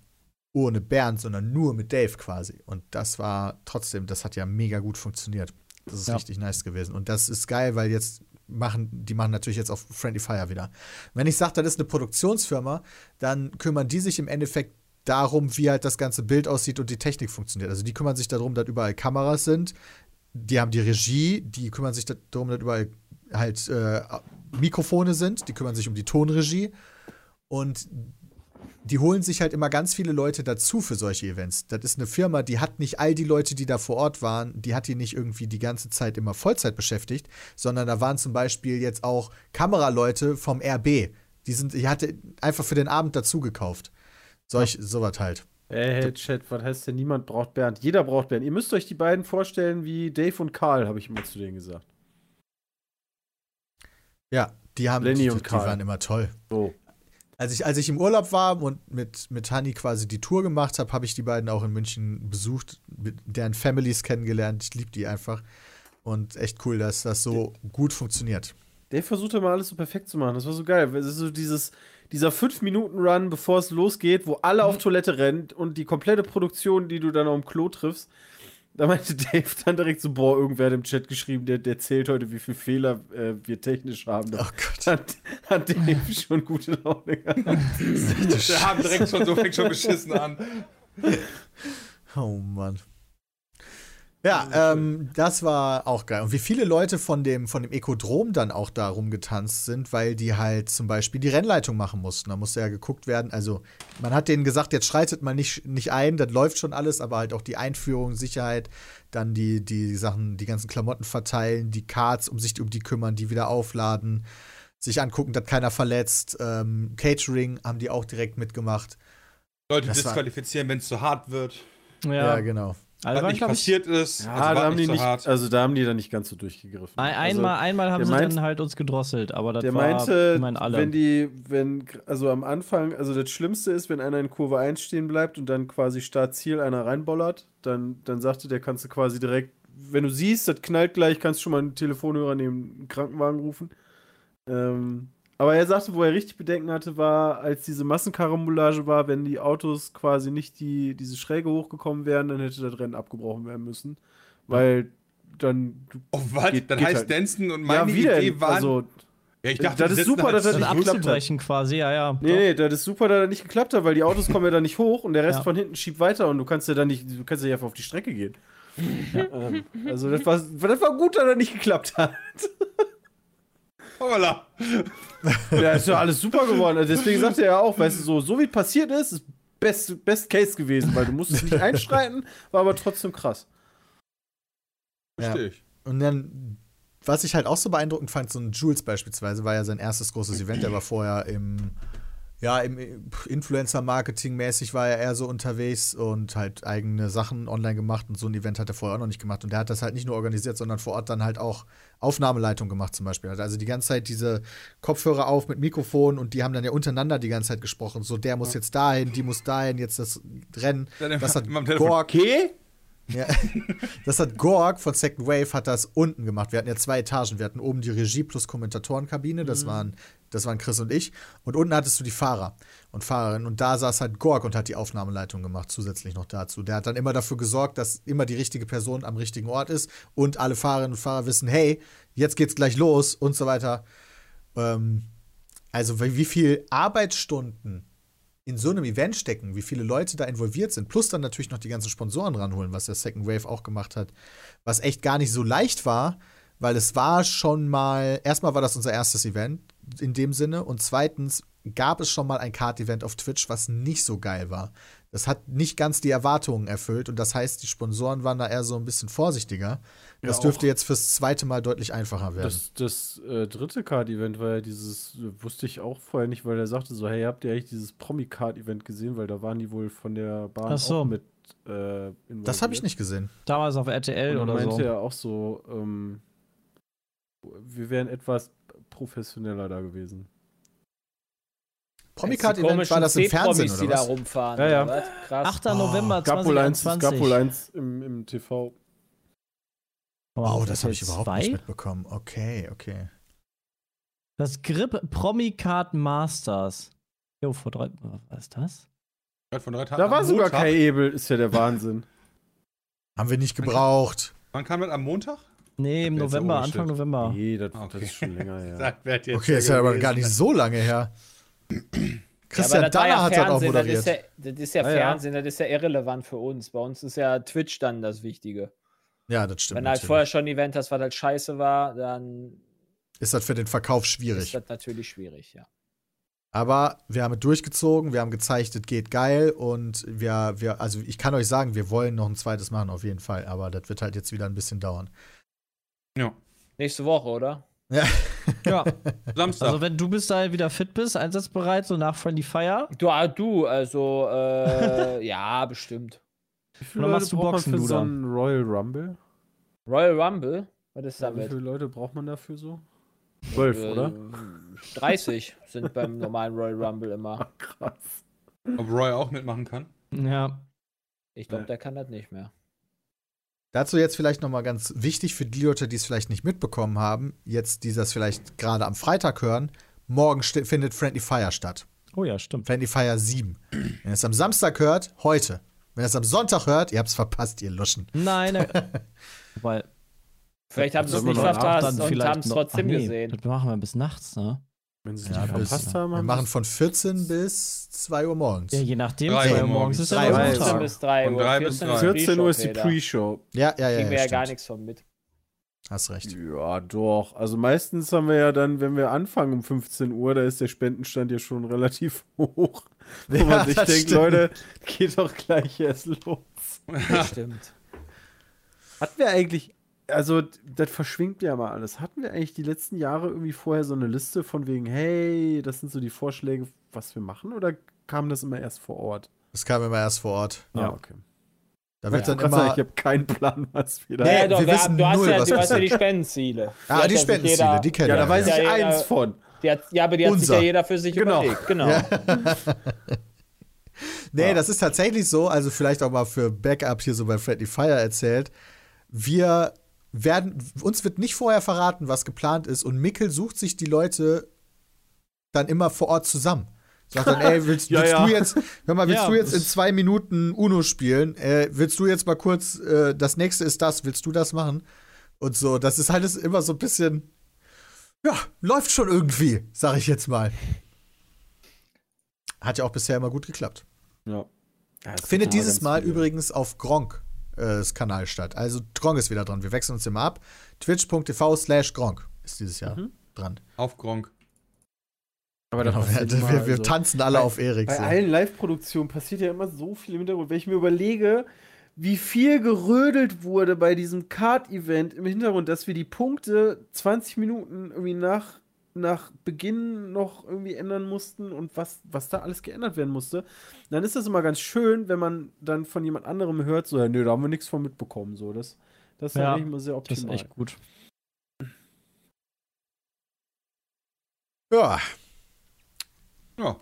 Speaker 2: ohne Bernd, sondern nur mit Dave quasi. Und das war trotzdem, das hat ja mega gut funktioniert. Das ist
Speaker 4: Ja.
Speaker 2: richtig nice gewesen. Und das ist geil, weil jetzt machen, die machen natürlich jetzt auf Friendly Fire wieder. Wenn ich sage, das ist eine Produktionsfirma, dann kümmern die sich im Endeffekt darum, wie halt das ganze Bild aussieht und die Technik funktioniert. Also die kümmern sich darum, dass überall Kameras sind. Die haben die Regie, die kümmern sich darum, dass überall halt äh, Mikrofone sind. Die kümmern sich um die Tonregie. Und die holen sich halt immer ganz viele Leute dazu für solche Events. Das ist eine Firma, die hat nicht all die Leute, die da vor Ort waren, die hat die nicht irgendwie die ganze Zeit immer Vollzeit beschäftigt, sondern da waren zum Beispiel jetzt auch Kameraleute vom RB. Die sind, die hatte einfach für den Abend dazu gekauft. Solch, sowas halt.
Speaker 6: Hey, hey, Chat, was heißt denn, niemand braucht Bernd? Jeder braucht Bernd. Ihr müsst euch die beiden vorstellen wie Dave und Karl, habe ich immer zu denen gesagt.
Speaker 2: Ja, die haben,
Speaker 6: Lenny
Speaker 2: die,
Speaker 6: und
Speaker 2: die
Speaker 6: Karl.
Speaker 2: waren immer toll.
Speaker 6: So.
Speaker 2: Als ich, als ich im Urlaub war und mit, mit Hani quasi die Tour gemacht habe, habe ich die beiden auch in München besucht, mit deren Families kennengelernt. Ich liebe die einfach. Und echt cool, dass das so gut funktioniert.
Speaker 6: Dave versucht immer alles so perfekt zu machen. Das war so geil. Es ist so dieses, dieser 5-Minuten-Run, bevor es losgeht, wo alle auf Toilette rennen und die komplette Produktion, die du dann auf dem Klo triffst. Da meinte Dave dann direkt so, boah, irgendwer hat im Chat geschrieben, der, der zählt heute, wie viele Fehler äh, wir technisch haben. Da
Speaker 2: Oh Gott.
Speaker 6: hat, hat Dave schon gute Laune gehabt.
Speaker 5: Wir haben direkt schon so fängt schon beschissen an.
Speaker 2: Oh Mann. Ja, ähm, das war auch geil. Und wie viele Leute von dem, von dem Ekodrom dann auch da rumgetanzt sind, weil die halt zum Beispiel die Rennleitung machen mussten. Da musste ja geguckt werden. Also, man hat denen gesagt, jetzt schreitet mal nicht, nicht ein, das läuft schon alles, aber halt auch die Einführung, Sicherheit, dann die, die Sachen, die ganzen Klamotten verteilen, die Cards, um sich um die kümmern, die wieder aufladen, sich angucken, dass keiner verletzt. Ähm, Catering haben die auch direkt mitgemacht.
Speaker 5: Leute
Speaker 2: Das
Speaker 5: disqualifizieren, wenn es zu hart wird.
Speaker 4: Ja,
Speaker 2: Ja, genau.
Speaker 4: Also
Speaker 5: was nicht passiert ist.
Speaker 6: Ja,
Speaker 5: also
Speaker 6: da
Speaker 5: war
Speaker 6: haben die
Speaker 5: so
Speaker 6: nicht,
Speaker 5: hart.
Speaker 6: also da haben die dann nicht ganz so durchgegriffen.
Speaker 4: ein,
Speaker 6: also,
Speaker 4: einmal, einmal haben sie
Speaker 6: meint-
Speaker 4: dann halt uns gedrosselt, aber das
Speaker 6: Der
Speaker 4: war
Speaker 6: meinte,
Speaker 4: immerhin alle.
Speaker 6: wenn die, wenn, also am Anfang, also das Schlimmste ist, wenn einer in Kurve 1 stehen bleibt und dann quasi Start-Ziel einer reinbollert, dann, dann sagte der, kannst du quasi direkt, wenn du siehst, das knallt gleich, kannst du schon mal einen Telefonhörer neben den Krankenwagen rufen. Ähm, aber er sagte, wo er richtig Bedenken hatte, war, als diese Massenkarambolage war, wenn die Autos quasi nicht die, diese Schräge hochgekommen wären, dann hätte das Rennen abgebrochen werden müssen. Weil dann.
Speaker 5: Oh, was?
Speaker 6: Geht-
Speaker 5: Dann
Speaker 6: geht
Speaker 5: heißt
Speaker 6: halt.
Speaker 5: Dancen und meine
Speaker 6: ja.
Speaker 5: Idee waren.
Speaker 6: Also,
Speaker 5: ja, ich
Speaker 6: das
Speaker 5: die
Speaker 6: ist super, dass das
Speaker 4: das
Speaker 6: nicht geklappt hat.
Speaker 4: abzubrechen quasi, ja, ja.
Speaker 6: Nee, nee, das ist super, dass das nicht geklappt hat, weil die Autos kommen ja dann nicht hoch und der Rest
Speaker 4: Ja.
Speaker 6: von hinten schiebt weiter und du kannst ja dann nicht, du kannst ja einfach auf die Strecke gehen. ähm, also das war, das war gut, dass das nicht geklappt hat.
Speaker 5: Hoppala.
Speaker 6: Ja, ist ja alles super geworden. Also deswegen sagt er ja auch, weißt du, so, so wie es passiert ist, ist best, best Case gewesen, weil du musstest nicht einstreiten, war aber trotzdem krass.
Speaker 5: Verstehe ich.
Speaker 2: Und dann, was ich halt auch so beeindruckend fand, so ein Jules beispielsweise, war ja sein erstes großes Event. Der war vorher im, ja, im Influencer-Marketing mäßig war er eher so unterwegs und halt eigene Sachen online gemacht und so ein Event hat er vorher auch noch nicht gemacht. Und der hat das halt nicht nur organisiert, sondern vor Ort dann halt auch Aufnahmeleitung gemacht zum Beispiel. Hat also die ganze Zeit diese Kopfhörer auf mit Mikrofon und die haben dann ja untereinander die ganze Zeit gesprochen. So, der muss jetzt dahin, die muss dahin, jetzt das Rennen. Das hat. Gork
Speaker 6: Okay?
Speaker 2: Ja. Das hat Gorg von Second Wave hat das unten gemacht. Wir hatten ja zwei Etagen. Wir hatten oben die Regie plus Kommentatorenkabine. Das, waren, das waren Chris und ich. Und unten hattest du die Fahrer und Fahrerinnen. Und da saß halt Gorg und hat die Aufnahmeleitung gemacht, zusätzlich noch dazu. Der hat dann immer dafür gesorgt, dass immer die richtige Person am richtigen Ort ist und alle Fahrerinnen und Fahrer wissen, hey, jetzt geht's gleich los und so weiter. Ähm, also wie wie viel Arbeitsstunden in so einem Event stecken, wie viele Leute da involviert sind, plus dann natürlich noch die ganzen Sponsoren ranholen, was der Second Wave auch gemacht hat, was echt gar nicht so leicht war, weil es war schon mal, erstmal war das unser erstes Event in dem Sinne und zweitens gab es schon mal ein Card-Event auf Twitch, was nicht so geil war. Das hat nicht ganz die Erwartungen erfüllt und das heißt, die Sponsoren waren da eher so ein bisschen vorsichtiger. Das
Speaker 6: Ja,
Speaker 2: dürfte jetzt fürs zweite Mal deutlich einfacher werden.
Speaker 6: Das, das äh, dritte Card-Event war ja dieses, wusste ich auch vorher nicht, weil er sagte so, hey, habt ihr eigentlich dieses Promi-Card-Event gesehen? Weil da waren die wohl von der Bahn
Speaker 4: Ach so.
Speaker 6: auch mit äh,
Speaker 2: das habe ich nicht gesehen.
Speaker 4: Damals auf RTL oder
Speaker 6: meinte
Speaker 4: so.
Speaker 6: er auch so, ähm, wir wären etwas professioneller da gewesen.
Speaker 2: Promi-Card-Event war das im Fernsehen
Speaker 3: die
Speaker 2: oder
Speaker 3: da
Speaker 2: was?
Speaker 3: rumfahren.
Speaker 6: Ja, ja.
Speaker 3: oder was? Krass.
Speaker 4: 8. November
Speaker 6: Es gab wohl eins, es
Speaker 4: 2021.
Speaker 6: gab wohl eins im, im TV.
Speaker 2: Oh, das habe ich überhaupt
Speaker 4: zwei?
Speaker 2: nicht mitbekommen. Okay, okay.
Speaker 4: Das Grip Promi Card Masters. Jo, vor drei. Was ist das?
Speaker 5: Von drei Tagen
Speaker 6: Da war sogar
Speaker 5: Montag.
Speaker 6: Kai Ebel, ist ja der Wahnsinn.
Speaker 2: Haben wir nicht gebraucht.
Speaker 5: Wann kam das am Montag?
Speaker 4: Nee, im November, Anfang? November.
Speaker 6: Nee, das,
Speaker 5: Okay.
Speaker 6: das ist schon länger her.
Speaker 2: Okay, ist ja aber gar nicht so lange her. Christian
Speaker 3: ja,
Speaker 2: Danner
Speaker 3: ja
Speaker 2: hat das auch
Speaker 3: Fernsehen, das ist
Speaker 2: moderiert.
Speaker 3: ja, das ist ja
Speaker 6: Ah, ja.
Speaker 3: Fernsehen, das ist ja irrelevant für uns. Bei uns ist ja Twitch dann das Wichtige.
Speaker 2: Ja, das stimmt.
Speaker 3: Wenn du halt
Speaker 2: natürlich.
Speaker 3: vorher schon ein Event hast, was halt scheiße war, dann
Speaker 2: Ist das für den Verkauf
Speaker 3: ist
Speaker 2: schwierig.
Speaker 3: das natürlich schwierig, ja.
Speaker 2: Aber wir haben es durchgezogen, wir haben gezeigt, es geht geil und wir, wir, also ich kann euch sagen, wir wollen noch ein zweites machen, auf jeden Fall. Aber das wird halt jetzt wieder ein bisschen dauern.
Speaker 5: Ja.
Speaker 3: Nächste Woche, oder?
Speaker 2: Ja.
Speaker 4: Ja.
Speaker 5: Samstag.
Speaker 4: Also, wenn du bis dahin wieder fit bist, einsatzbereit, so nach Friendly Fire.
Speaker 3: Du, ah, du also, äh, ja, bestimmt.
Speaker 6: Wie viele
Speaker 4: Oder
Speaker 6: Leute
Speaker 4: machst du
Speaker 6: braucht man
Speaker 4: Boxen,
Speaker 6: für
Speaker 4: du
Speaker 6: so
Speaker 4: dann?
Speaker 6: einen Royal Rumble?
Speaker 3: Royal Rumble? Was ist
Speaker 6: Ja, wie
Speaker 3: damit?
Speaker 6: viele Leute braucht man dafür so? Zwölf,
Speaker 3: Äh,
Speaker 6: oder?
Speaker 3: 30 sind beim normalen Royal Rumble immer.
Speaker 6: Krass.
Speaker 5: Ob Roy auch mitmachen kann?
Speaker 4: Ja.
Speaker 3: Ich glaube, der kann das nicht mehr.
Speaker 2: Dazu jetzt vielleicht noch mal ganz wichtig für die Leute, die es vielleicht nicht mitbekommen haben, jetzt die das vielleicht gerade am Freitag hören, morgen findet Friendly Fire statt.
Speaker 4: Oh ja, stimmt.
Speaker 2: Friendly Fire 7. Wenn ihr es am Samstag hört, heute. Wenn ihr es am Sonntag hört, ihr habt es verpasst, ihr Luschen.
Speaker 4: Nein, äh, weil
Speaker 3: Vielleicht haben sie es nicht verpasst und
Speaker 4: vielleicht
Speaker 3: haben es trotzdem
Speaker 4: Ach nee,
Speaker 3: gesehen.
Speaker 4: Das machen wir bis nachts, ne?
Speaker 6: Wenn sie es
Speaker 2: Ja,
Speaker 6: nicht
Speaker 2: bis-
Speaker 6: verpasst haben,
Speaker 2: Wir
Speaker 6: haben
Speaker 2: machen
Speaker 6: sie-
Speaker 2: von 14 bis 2 Uhr morgens.
Speaker 4: Ja, je nachdem,
Speaker 5: Drei
Speaker 4: 2
Speaker 5: Uhr
Speaker 4: morgens ist ja
Speaker 2: Drei
Speaker 4: der
Speaker 2: Uhr.
Speaker 3: 14
Speaker 4: Montag.
Speaker 3: bis 3
Speaker 5: Von
Speaker 3: Uhr.
Speaker 5: drei bis
Speaker 3: 14
Speaker 5: drei.
Speaker 6: 14 Uhr ist die. Pre-Show.
Speaker 2: Ja, ja, ja.
Speaker 3: Kriegen wir
Speaker 2: ja
Speaker 3: gar nichts von mit.
Speaker 2: Hast recht.
Speaker 6: Ja, doch. Also meistens haben wir ja dann, wenn wir anfangen um 15 Uhr, da ist der Spendenstand ja schon relativ hoch. Wo
Speaker 2: Ja,
Speaker 6: man sich
Speaker 2: das
Speaker 6: denkt,
Speaker 2: stimmt.
Speaker 6: Leute, geht doch gleich erst los.
Speaker 3: Das stimmt.
Speaker 6: Hatten wir eigentlich, also das verschwingt ja mal alles. Hatten wir eigentlich die letzten Jahre irgendwie vorher so eine Liste von wegen, hey, das sind so die Vorschläge, was wir machen? Oder kam das immer erst vor Ort?
Speaker 2: Das kam immer erst vor Ort.
Speaker 4: Ja.
Speaker 6: Ah, okay.
Speaker 2: Da wird dann
Speaker 6: ich wollte gerade sagen,
Speaker 2: immer.
Speaker 6: ich habe keinen Plan, was wir da.
Speaker 2: Nee,
Speaker 3: ja, doch,
Speaker 2: wir
Speaker 3: wir
Speaker 2: wissen
Speaker 3: haben, du, hast
Speaker 2: null,
Speaker 3: ja,
Speaker 2: was
Speaker 3: du hast ja die. Spendenziele.
Speaker 2: Ah, die
Speaker 3: ja sich
Speaker 2: Spendenziele,
Speaker 3: jeder-
Speaker 2: die kennen
Speaker 6: ja,
Speaker 2: wir.
Speaker 6: da weiß
Speaker 3: Ja,
Speaker 6: ich
Speaker 3: ja,
Speaker 6: eins
Speaker 3: ja.
Speaker 6: von.
Speaker 3: Die hat, ja, aber die hat sich
Speaker 2: Unser.
Speaker 3: ja jeder für sich
Speaker 6: Genau.
Speaker 3: überlegt. Genau.
Speaker 2: Nee,
Speaker 6: Ja.
Speaker 2: das ist tatsächlich so, also vielleicht auch mal für Backup hier so bei Friendly Fire erzählt. Wir werden, uns wird nicht vorher verraten, was geplant ist und Mickel sucht sich die Leute dann immer vor Ort zusammen. Sagt dann, ey, willst,
Speaker 6: Ja,
Speaker 2: willst
Speaker 6: ja.
Speaker 2: du jetzt, hör mal, willst
Speaker 4: Ja,
Speaker 2: du jetzt in zwei Minuten Uno spielen? Äh, willst du jetzt mal kurz, äh, das nächste ist das, willst du das machen? Und so, das ist halt immer so ein bisschen, ja, läuft schon irgendwie, sag ich jetzt mal. Hat ja auch bisher immer gut geklappt.
Speaker 6: Ja.
Speaker 2: Findet dieses Mal übrigens auf Gronk äh, das Kanal statt. Also Gronk ist wieder dran. Wir wechseln uns immer ab. Twitch.tv slash Gronk ist dieses Jahr.
Speaker 6: Mhm.
Speaker 2: dran.
Speaker 5: Auf Gronk.
Speaker 6: Aber
Speaker 2: Genau, wir, wir, wir
Speaker 6: also-
Speaker 2: tanzen alle
Speaker 6: bei-
Speaker 2: auf Erik.
Speaker 6: Bei
Speaker 2: so.
Speaker 6: allen Live-Produktionen passiert ja immer so viel im Hintergrund. Wenn ich mir überlege, wie viel gerödelt wurde bei diesem Kart-Event im Hintergrund, dass wir die Punkte 20 Minuten irgendwie nach, nach Beginn noch irgendwie ändern mussten und was, was da alles geändert werden musste, dann ist das immer ganz schön, wenn man dann von jemand anderem hört, so, ja, nö, da haben wir nichts von mitbekommen. So, das, das ist
Speaker 4: Ja,
Speaker 6: eigentlich immer sehr
Speaker 4: Das ist
Speaker 6: optimal.
Speaker 4: echt gut.
Speaker 2: Ja,
Speaker 5: Ja.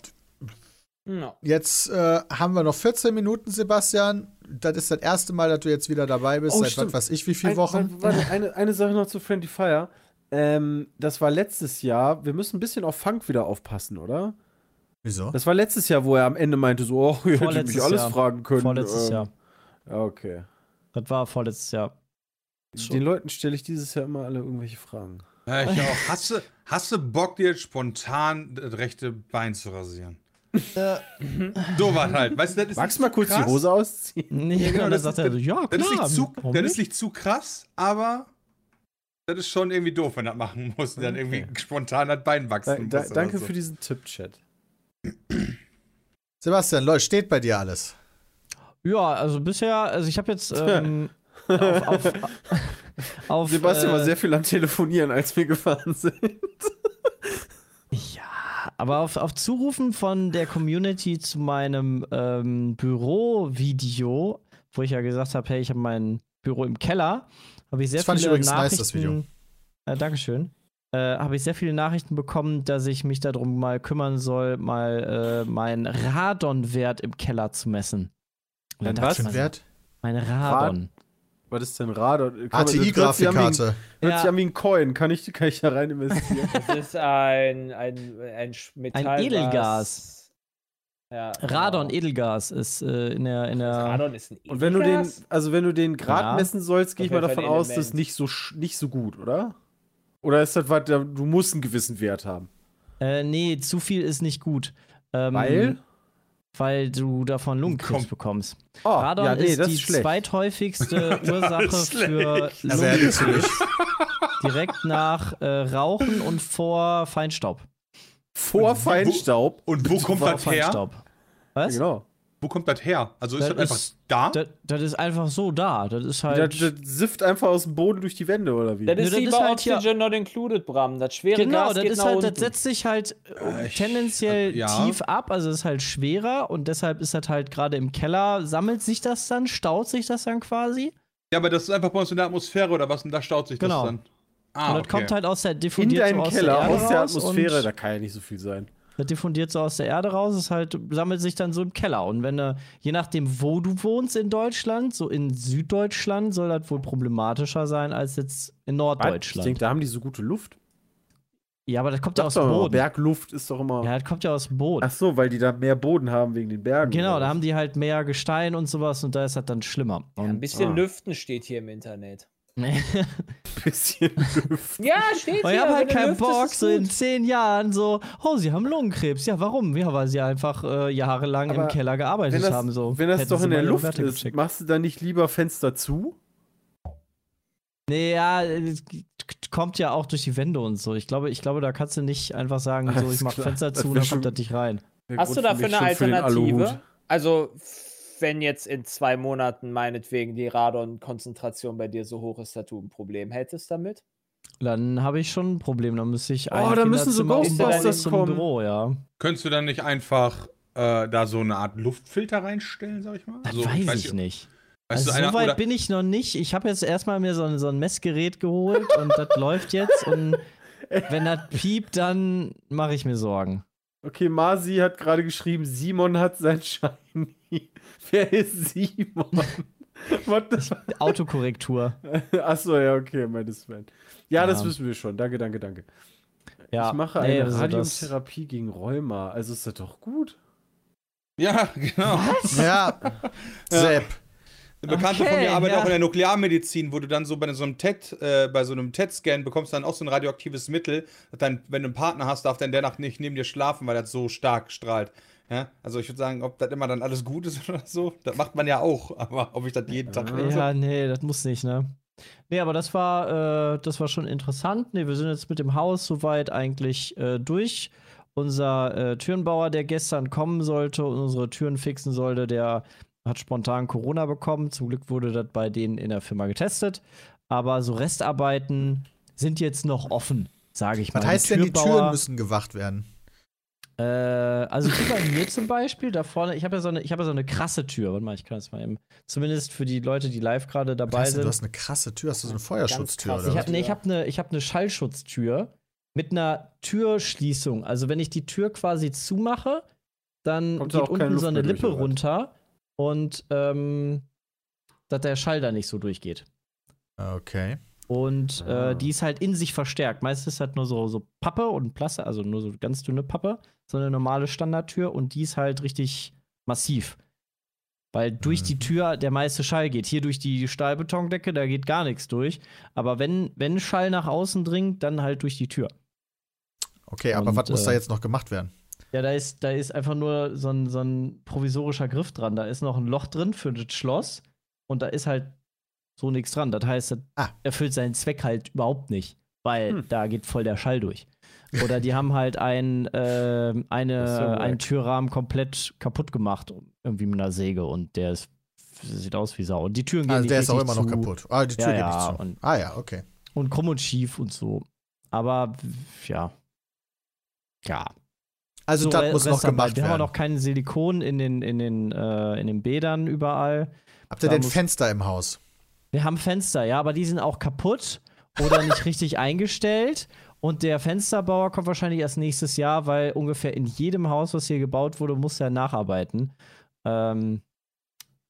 Speaker 3: Ja.
Speaker 2: jetzt äh, haben wir noch 14 Minuten, Sebastian. Das ist das erste Mal, dass du jetzt wieder dabei bist.
Speaker 6: Oh,
Speaker 2: Seit was weiß ich, wie viele
Speaker 6: Ein-
Speaker 2: Wochen?
Speaker 6: Warte, eine, eine Sache noch zu Friendly Fire. Ähm, das war letztes Jahr. Wir müssen ein bisschen auf Funk wieder aufpassen, oder?
Speaker 2: Wieso?
Speaker 6: Das war letztes Jahr, wo er am Ende meinte, so, oh, ihr hättet mich alles
Speaker 4: Jahr.
Speaker 6: fragen können.
Speaker 4: Vorletztes
Speaker 6: ähm,
Speaker 4: Jahr.
Speaker 6: Ja, okay.
Speaker 4: Das war vorletztes Jahr.
Speaker 6: Den Leuten stelle ich dieses Jahr immer alle irgendwelche Fragen.
Speaker 5: Ja, ich auch. Hast du, hast du Bock, dir jetzt spontan das rechte Bein zu rasieren? so was halt. Weißt du, das ist
Speaker 6: Magst du mal kurz
Speaker 5: krass.
Speaker 6: die Hose ausziehen?
Speaker 4: Nee,
Speaker 5: Ja, genau,
Speaker 4: dann
Speaker 5: das
Speaker 4: sagt
Speaker 5: ist-
Speaker 4: er ja,
Speaker 5: Das ist,
Speaker 4: klar.
Speaker 5: nicht zu, das ist
Speaker 4: nicht
Speaker 5: zu krass, aber das ist schon irgendwie doof, wenn du das machen musst. und Dann irgendwie spontan das Bein
Speaker 6: Da,
Speaker 5: wachsen
Speaker 6: da,
Speaker 5: muss oder
Speaker 6: danke
Speaker 5: so.
Speaker 6: für diesen Tipp, Chat.
Speaker 2: Sebastian, Leute, steht bei dir alles.
Speaker 4: Ja, also bisher, also ich habe jetzt ähm, auf, auf, auf
Speaker 6: Sebastian
Speaker 4: äh,
Speaker 6: war sehr viel am Telefonieren, als wir gefahren sind.
Speaker 4: Ja, aber auf, auf Zurufen von der Community zu meinem ähm, Büro-Video, wo ich ja gesagt habe, hey, ich habe mein Büro im Keller, habe ich sehr
Speaker 2: Das fand ich
Speaker 4: viele
Speaker 2: übrigens nice,
Speaker 4: Nachrichten.
Speaker 2: das Video.
Speaker 4: Äh, Dankeschön. Äh, habe ich sehr viele Nachrichten bekommen, dass ich mich darum mal kümmern soll, mal äh, meinen Radon-Wert im Keller zu messen. Dann
Speaker 6: was?
Speaker 4: ich so,
Speaker 2: Wert?
Speaker 4: Mein Radon.
Speaker 6: Was ist denn man- das hört sich an wie ein- ein Coin. Kann ich, kann ich da rein investieren?
Speaker 3: Das ist ein, ein, ein Metall.
Speaker 4: Edelgas.
Speaker 3: Ja,
Speaker 4: Radon,
Speaker 3: genau.
Speaker 4: Edelgas ist äh, in der, in der
Speaker 3: Radon ist ein
Speaker 6: Und wenn du den,
Speaker 3: Edelgas?
Speaker 6: also wenn du den Grad
Speaker 4: Ja.
Speaker 6: messen sollst, gehe ich mal davon aus, das ist nicht so, sch- nicht so gut, oder? Oder ist das was, du musst einen gewissen Wert haben?
Speaker 4: Äh, nee, zu viel ist nicht gut. Ähm,
Speaker 6: Weil?
Speaker 4: Weil du davon Lungenkrebs
Speaker 5: Komm.
Speaker 4: bekommst.
Speaker 6: Oh,
Speaker 4: Radon
Speaker 6: ja, nee,
Speaker 4: ist
Speaker 6: das
Speaker 4: die
Speaker 6: ist schlecht.
Speaker 4: zweithäufigste Ursache für Lungenkrebs. Direkt nach äh, Rauchen und vor Feinstaub.
Speaker 6: Vor
Speaker 5: Und wo-
Speaker 6: Feinstaub.
Speaker 5: Und wo kommt
Speaker 4: Vor
Speaker 5: das her?
Speaker 4: Feinstaub. Was?
Speaker 6: Genau.
Speaker 5: Wo kommt das her? Also ist
Speaker 4: Das
Speaker 5: das, einfach da?
Speaker 4: Das, das ist einfach so da. Das ist
Speaker 6: Das,
Speaker 4: halt.
Speaker 6: das sifft einfach aus dem Boden durch die Wände, oder wie?
Speaker 3: Das ist
Speaker 4: das
Speaker 3: wie
Speaker 4: ist
Speaker 3: bei
Speaker 4: halt hier-
Speaker 3: Oxygen Not Included, Bram. Das schwere
Speaker 4: Genau,
Speaker 3: Gas
Speaker 4: das
Speaker 3: geht
Speaker 4: ist
Speaker 3: nach
Speaker 4: halt, das
Speaker 3: unten.
Speaker 4: setzt sich halt äh,
Speaker 5: ich-
Speaker 4: tendenziell
Speaker 5: äh, ja.
Speaker 4: tief ab, also es ist halt schwerer und deshalb ist das halt gerade im Keller, sammelt sich das dann, staut sich das dann quasi.
Speaker 5: Ja, aber das ist einfach bei uns in der Atmosphäre oder was? Und da staut sich
Speaker 4: Genau.
Speaker 5: das dann. Ah,
Speaker 4: und das
Speaker 5: okay.
Speaker 4: kommt halt aus der
Speaker 6: In
Speaker 4: diffundiert
Speaker 6: deinem
Speaker 4: so aus
Speaker 6: Keller,
Speaker 4: der
Speaker 6: aus der Atmosphäre, da kann ja nicht so viel sein.
Speaker 4: Das diffundiert so aus der Erde raus, es halt sammelt sich dann so im Keller. Und wenn du, je nachdem, wo du wohnst in Deutschland, so in Süddeutschland, soll das wohl problematischer sein als jetzt in
Speaker 6: Ich
Speaker 4: Norddeutschland.
Speaker 6: denke, da haben die so gute Luft.
Speaker 4: ja, aber das kommt ja
Speaker 6: Sag
Speaker 4: aus
Speaker 6: doch
Speaker 4: dem
Speaker 6: mal,
Speaker 4: Boden.
Speaker 6: Bergluft ist doch immer.
Speaker 4: Ja, das kommt ja aus dem Boden.
Speaker 6: Ach so, weil die da mehr Boden haben wegen den Bergen.
Speaker 4: Genau, da haben die halt mehr Gestein und sowas und da ist das dann schlimmer.
Speaker 3: Ja, ein bisschen
Speaker 6: ah.
Speaker 3: lüften steht hier im Internet.
Speaker 6: bisschen Luft.
Speaker 3: Ja, steht
Speaker 4: Und
Speaker 3: hier.
Speaker 4: ich hab
Speaker 3: wenn
Speaker 4: halt keinen Bock, so in zehn Jahren so, oh, sie haben Lungenkrebs. Ja, warum? Ja, weil sie einfach äh, jahrelang
Speaker 6: Aber
Speaker 4: im Keller gearbeitet
Speaker 6: das,
Speaker 4: haben. So.
Speaker 6: wenn das
Speaker 4: Hätten
Speaker 6: doch in der Luft
Speaker 4: Werte
Speaker 6: ist,
Speaker 4: gecheckt.
Speaker 6: machst du dann nicht lieber Fenster zu?
Speaker 4: Nee, ja, es kommt ja auch durch die Wände und so. Ich glaube, ich glaube, da kannst du nicht einfach sagen, so, ich mach
Speaker 6: klar.
Speaker 4: Fenster zu und dann kommt das nicht rein.
Speaker 3: Hast du dafür
Speaker 6: für
Speaker 3: eine. Alternative? Also, wenn jetzt in zwei Monaten meinetwegen die Radon-Konzentration bei dir so hoch ist, dass du ein Problem hättest damit?
Speaker 4: Dann habe ich schon ein Problem. Dann müsste ich
Speaker 6: Oh,
Speaker 4: ein
Speaker 6: da müssen so
Speaker 3: Ghostbusters
Speaker 6: kommen.
Speaker 4: Büro, ja.
Speaker 5: Könntest du dann nicht einfach äh, da so eine Art Luftfilter reinstellen, sag ich mal?
Speaker 4: Das
Speaker 5: Also,
Speaker 4: weiß
Speaker 5: weiß
Speaker 4: ich nicht.
Speaker 5: Weißt
Speaker 4: Also so weit bin ich noch nicht. Ich habe jetzt erstmal mir so ein, so ein Messgerät geholt und das läuft jetzt. Und wenn das piept, dann mache ich mir Sorgen.
Speaker 6: Okay, Masi hat gerade geschrieben, Simon hat sein Schein. Wer ist Simon? What the
Speaker 4: Autokorrektur.
Speaker 6: Achso, ja, okay, meine Sven. Ja, das
Speaker 4: Ja.
Speaker 6: wissen wir schon. Danke, danke, danke.
Speaker 4: Ja,
Speaker 6: ich mache
Speaker 4: nee,
Speaker 6: eine
Speaker 4: also das-
Speaker 6: Radiumtherapie gegen Rheuma. Also ist das doch gut.
Speaker 5: ja, genau.
Speaker 2: Ja, Sepp.
Speaker 5: Eine Bekannte
Speaker 4: Okay,
Speaker 5: von mir arbeitet
Speaker 4: ja.
Speaker 5: auch in der Nuklearmedizin, wo du dann so bei so einem TET, äh, bei so einem TET-Scan bekommst dann auch so ein radioaktives Mittel. dass Dann, wenn du einen Partner hast, darf dann der Nacht nicht neben dir schlafen, weil das so stark strahlt. Ja? Also ich würde sagen, ob das immer dann alles gut ist oder so, das macht man ja auch. Aber ob ich das jeden Tag
Speaker 6: Ja.
Speaker 5: nutze.
Speaker 4: Ja, nee, das muss nicht, ne? Nee, aber das war, äh, das war schon interessant. Nee, wir sind jetzt mit dem Haus soweit eigentlich äh, durch. Unser äh, Türenbauer, der gestern kommen sollte und unsere Türen fixen sollte, der hat spontan Corona bekommen. Zum Glück wurde das bei denen in der Firma getestet. Aber so Restarbeiten sind jetzt noch offen, sage ich mal.
Speaker 2: Was heißt denn, die Türen müssen gewacht werden?
Speaker 4: Äh, also hier bei mir zum Beispiel, da vorne, ich habe ja, so eine, ich hab ja so eine krasse Tür. Warte mal, ich kann das mal eben. Zumindest für die Leute, die live gerade dabei
Speaker 2: heißt
Speaker 4: sind.
Speaker 2: du hast eine krasse Tür, hast du so eine Feuerschutztür oder
Speaker 4: Ich
Speaker 2: was?
Speaker 4: habe nee, ich hab eine hab ne Schallschutztür mit einer Türschließung. Also wenn ich die Tür quasi zumache, dann
Speaker 6: Kommt
Speaker 4: geht
Speaker 6: auch keine
Speaker 4: unten so eine Lippe runter und ähm, dass der Schall da nicht so durchgeht.
Speaker 2: Okay.
Speaker 4: Und
Speaker 6: Ah.
Speaker 4: äh, die ist halt in sich verstärkt. Meistens ist halt nur so, so Pappe und Plasse, also nur so ganz dünne Pappe, so eine normale Standardtür und die ist halt richtig massiv. Weil durch die
Speaker 2: Mhm.
Speaker 4: Tür der meiste Schall geht. Hier durch die Stahlbetondecke, da geht gar nichts durch. Aber wenn, wenn Schall nach außen dringt, dann halt durch die Tür.
Speaker 2: Okay, aber
Speaker 4: Und,
Speaker 2: was muss da
Speaker 4: äh,
Speaker 2: jetzt noch gemacht werden?
Speaker 4: Ja, da ist, da ist einfach nur so ein, so ein provisorischer Griff dran. Da ist noch ein Loch drin für das Schloss und da ist halt so nichts dran. Das heißt, das
Speaker 2: Ah.
Speaker 4: erfüllt seinen Zweck halt überhaupt nicht, weil
Speaker 6: Hm.
Speaker 4: da geht voll der Schall durch. Oder die haben halt ein, ähm, eine, einen Türrahmen komplett kaputt gemacht, irgendwie mit einer Säge und der ist, sieht aus wie Sau. Und die Türen gehen
Speaker 2: Also
Speaker 4: nicht
Speaker 2: der ist auch immer noch
Speaker 4: zu
Speaker 2: kaputt. Ah, die Tür
Speaker 4: Ja,
Speaker 2: geht
Speaker 4: ja,
Speaker 2: nicht zu.
Speaker 4: und-
Speaker 2: ah ja, okay.
Speaker 4: Und krumm und schief und so. Aber ja. Ja,
Speaker 2: Also
Speaker 4: so,
Speaker 2: das muss noch gemacht
Speaker 4: Wir haben
Speaker 2: werden.
Speaker 4: auch noch kein Silikon in den, in den, äh, in den Bädern überall.
Speaker 2: Habt ihr
Speaker 4: da
Speaker 2: denn Fenster im Haus?
Speaker 4: Wir haben Fenster, ja, aber die sind auch kaputt oder nicht richtig eingestellt. Und der Fensterbauer kommt wahrscheinlich erst nächstes Jahr, weil ungefähr in jedem Haus, was hier gebaut wurde, muss er nacharbeiten. Ähm,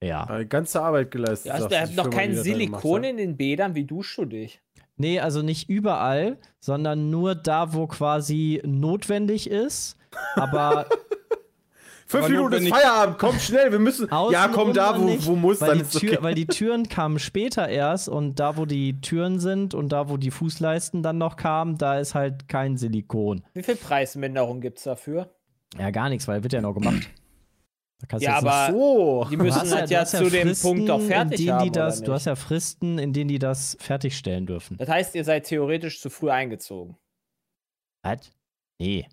Speaker 4: ja.
Speaker 6: Äh, ganze Arbeit geleistet.
Speaker 3: Ja, also,
Speaker 6: die
Speaker 3: hat noch kein
Speaker 6: da
Speaker 3: Silikon in den Bädern. Wie duschst du dich?
Speaker 4: Nee, also nicht überall, sondern nur da, wo quasi notwendig ist. Aber
Speaker 6: Fünf Minuten ist Feierabend, komm schnell, wir müssen. ja, komm da, wo,
Speaker 4: nicht,
Speaker 6: wo muss,
Speaker 4: weil
Speaker 6: dann
Speaker 4: die,
Speaker 6: ist
Speaker 4: Tür,
Speaker 6: okay.
Speaker 4: weil die Türen kamen später erst und da, wo die Türen sind und da, wo die Fußleisten dann noch kamen, da ist halt kein Silikon.
Speaker 3: Wie viel Preisminderung gibt es dafür?
Speaker 4: Ja, gar nichts, weil wird ja noch gemacht.
Speaker 3: Ja, aber
Speaker 6: So.
Speaker 3: die müssen halt ja,
Speaker 4: hast
Speaker 3: zu dem
Speaker 4: Fristen,
Speaker 3: Punkt auch fertig
Speaker 4: in denen
Speaker 3: haben,
Speaker 4: die das, Du hast ja Fristen, in denen die das fertigstellen dürfen.
Speaker 3: Das heißt, ihr seid theoretisch zu früh eingezogen.
Speaker 4: Was? Nee.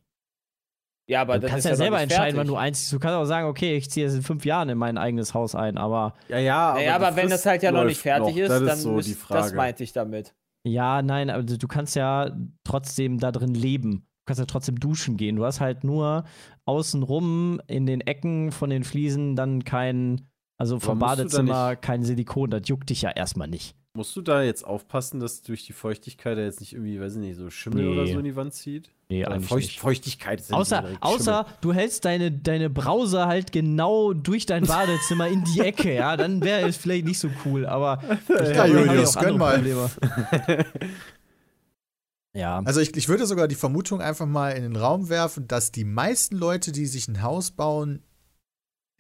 Speaker 3: Ja, aber
Speaker 4: du
Speaker 3: das
Speaker 4: kannst
Speaker 3: ist
Speaker 4: ja,
Speaker 3: ja
Speaker 4: selber entscheiden, wann du einziehst. Du kannst auch sagen, okay, ich ziehe jetzt in fünf Jahren in mein eigenes Haus ein, aber
Speaker 6: Ja, ja,
Speaker 3: Naja,
Speaker 6: die
Speaker 3: aber wenn das halt ja noch nicht fertig
Speaker 6: noch.
Speaker 3: ist,
Speaker 6: das
Speaker 3: dann
Speaker 6: ist so
Speaker 3: müsst,
Speaker 6: die
Speaker 3: das
Speaker 6: Frage.
Speaker 3: meinte ich damit.
Speaker 4: Ja, nein, aber du kannst ja trotzdem da drin leben. Du kannst ja trotzdem duschen gehen. Du hast halt nur außenrum in den Ecken von den Fliesen dann kein, also vom Badezimmer kein Silikon. Das juckt dich ja erstmal nicht.
Speaker 6: Musst du da jetzt aufpassen, dass durch die Feuchtigkeit da jetzt nicht irgendwie, weiß ich nicht, so Schimmel
Speaker 4: Nee.
Speaker 6: oder so in die Wand zieht?
Speaker 4: Nee,
Speaker 6: Oder
Speaker 4: eigentlich
Speaker 6: Feucht,
Speaker 4: nicht.
Speaker 6: Feuchtigkeit ist ja nicht
Speaker 4: Außer, außer du hältst deine, deine Brause halt genau durch dein Badezimmer in die Ecke, ja, dann wäre es vielleicht nicht so cool, aber ich
Speaker 2: Ja, Julius, gönn mal.
Speaker 4: Ja.
Speaker 2: Also ich, ich würde sogar die Vermutung einfach mal in den Raum werfen, dass die meisten Leute, die sich ein Haus bauen,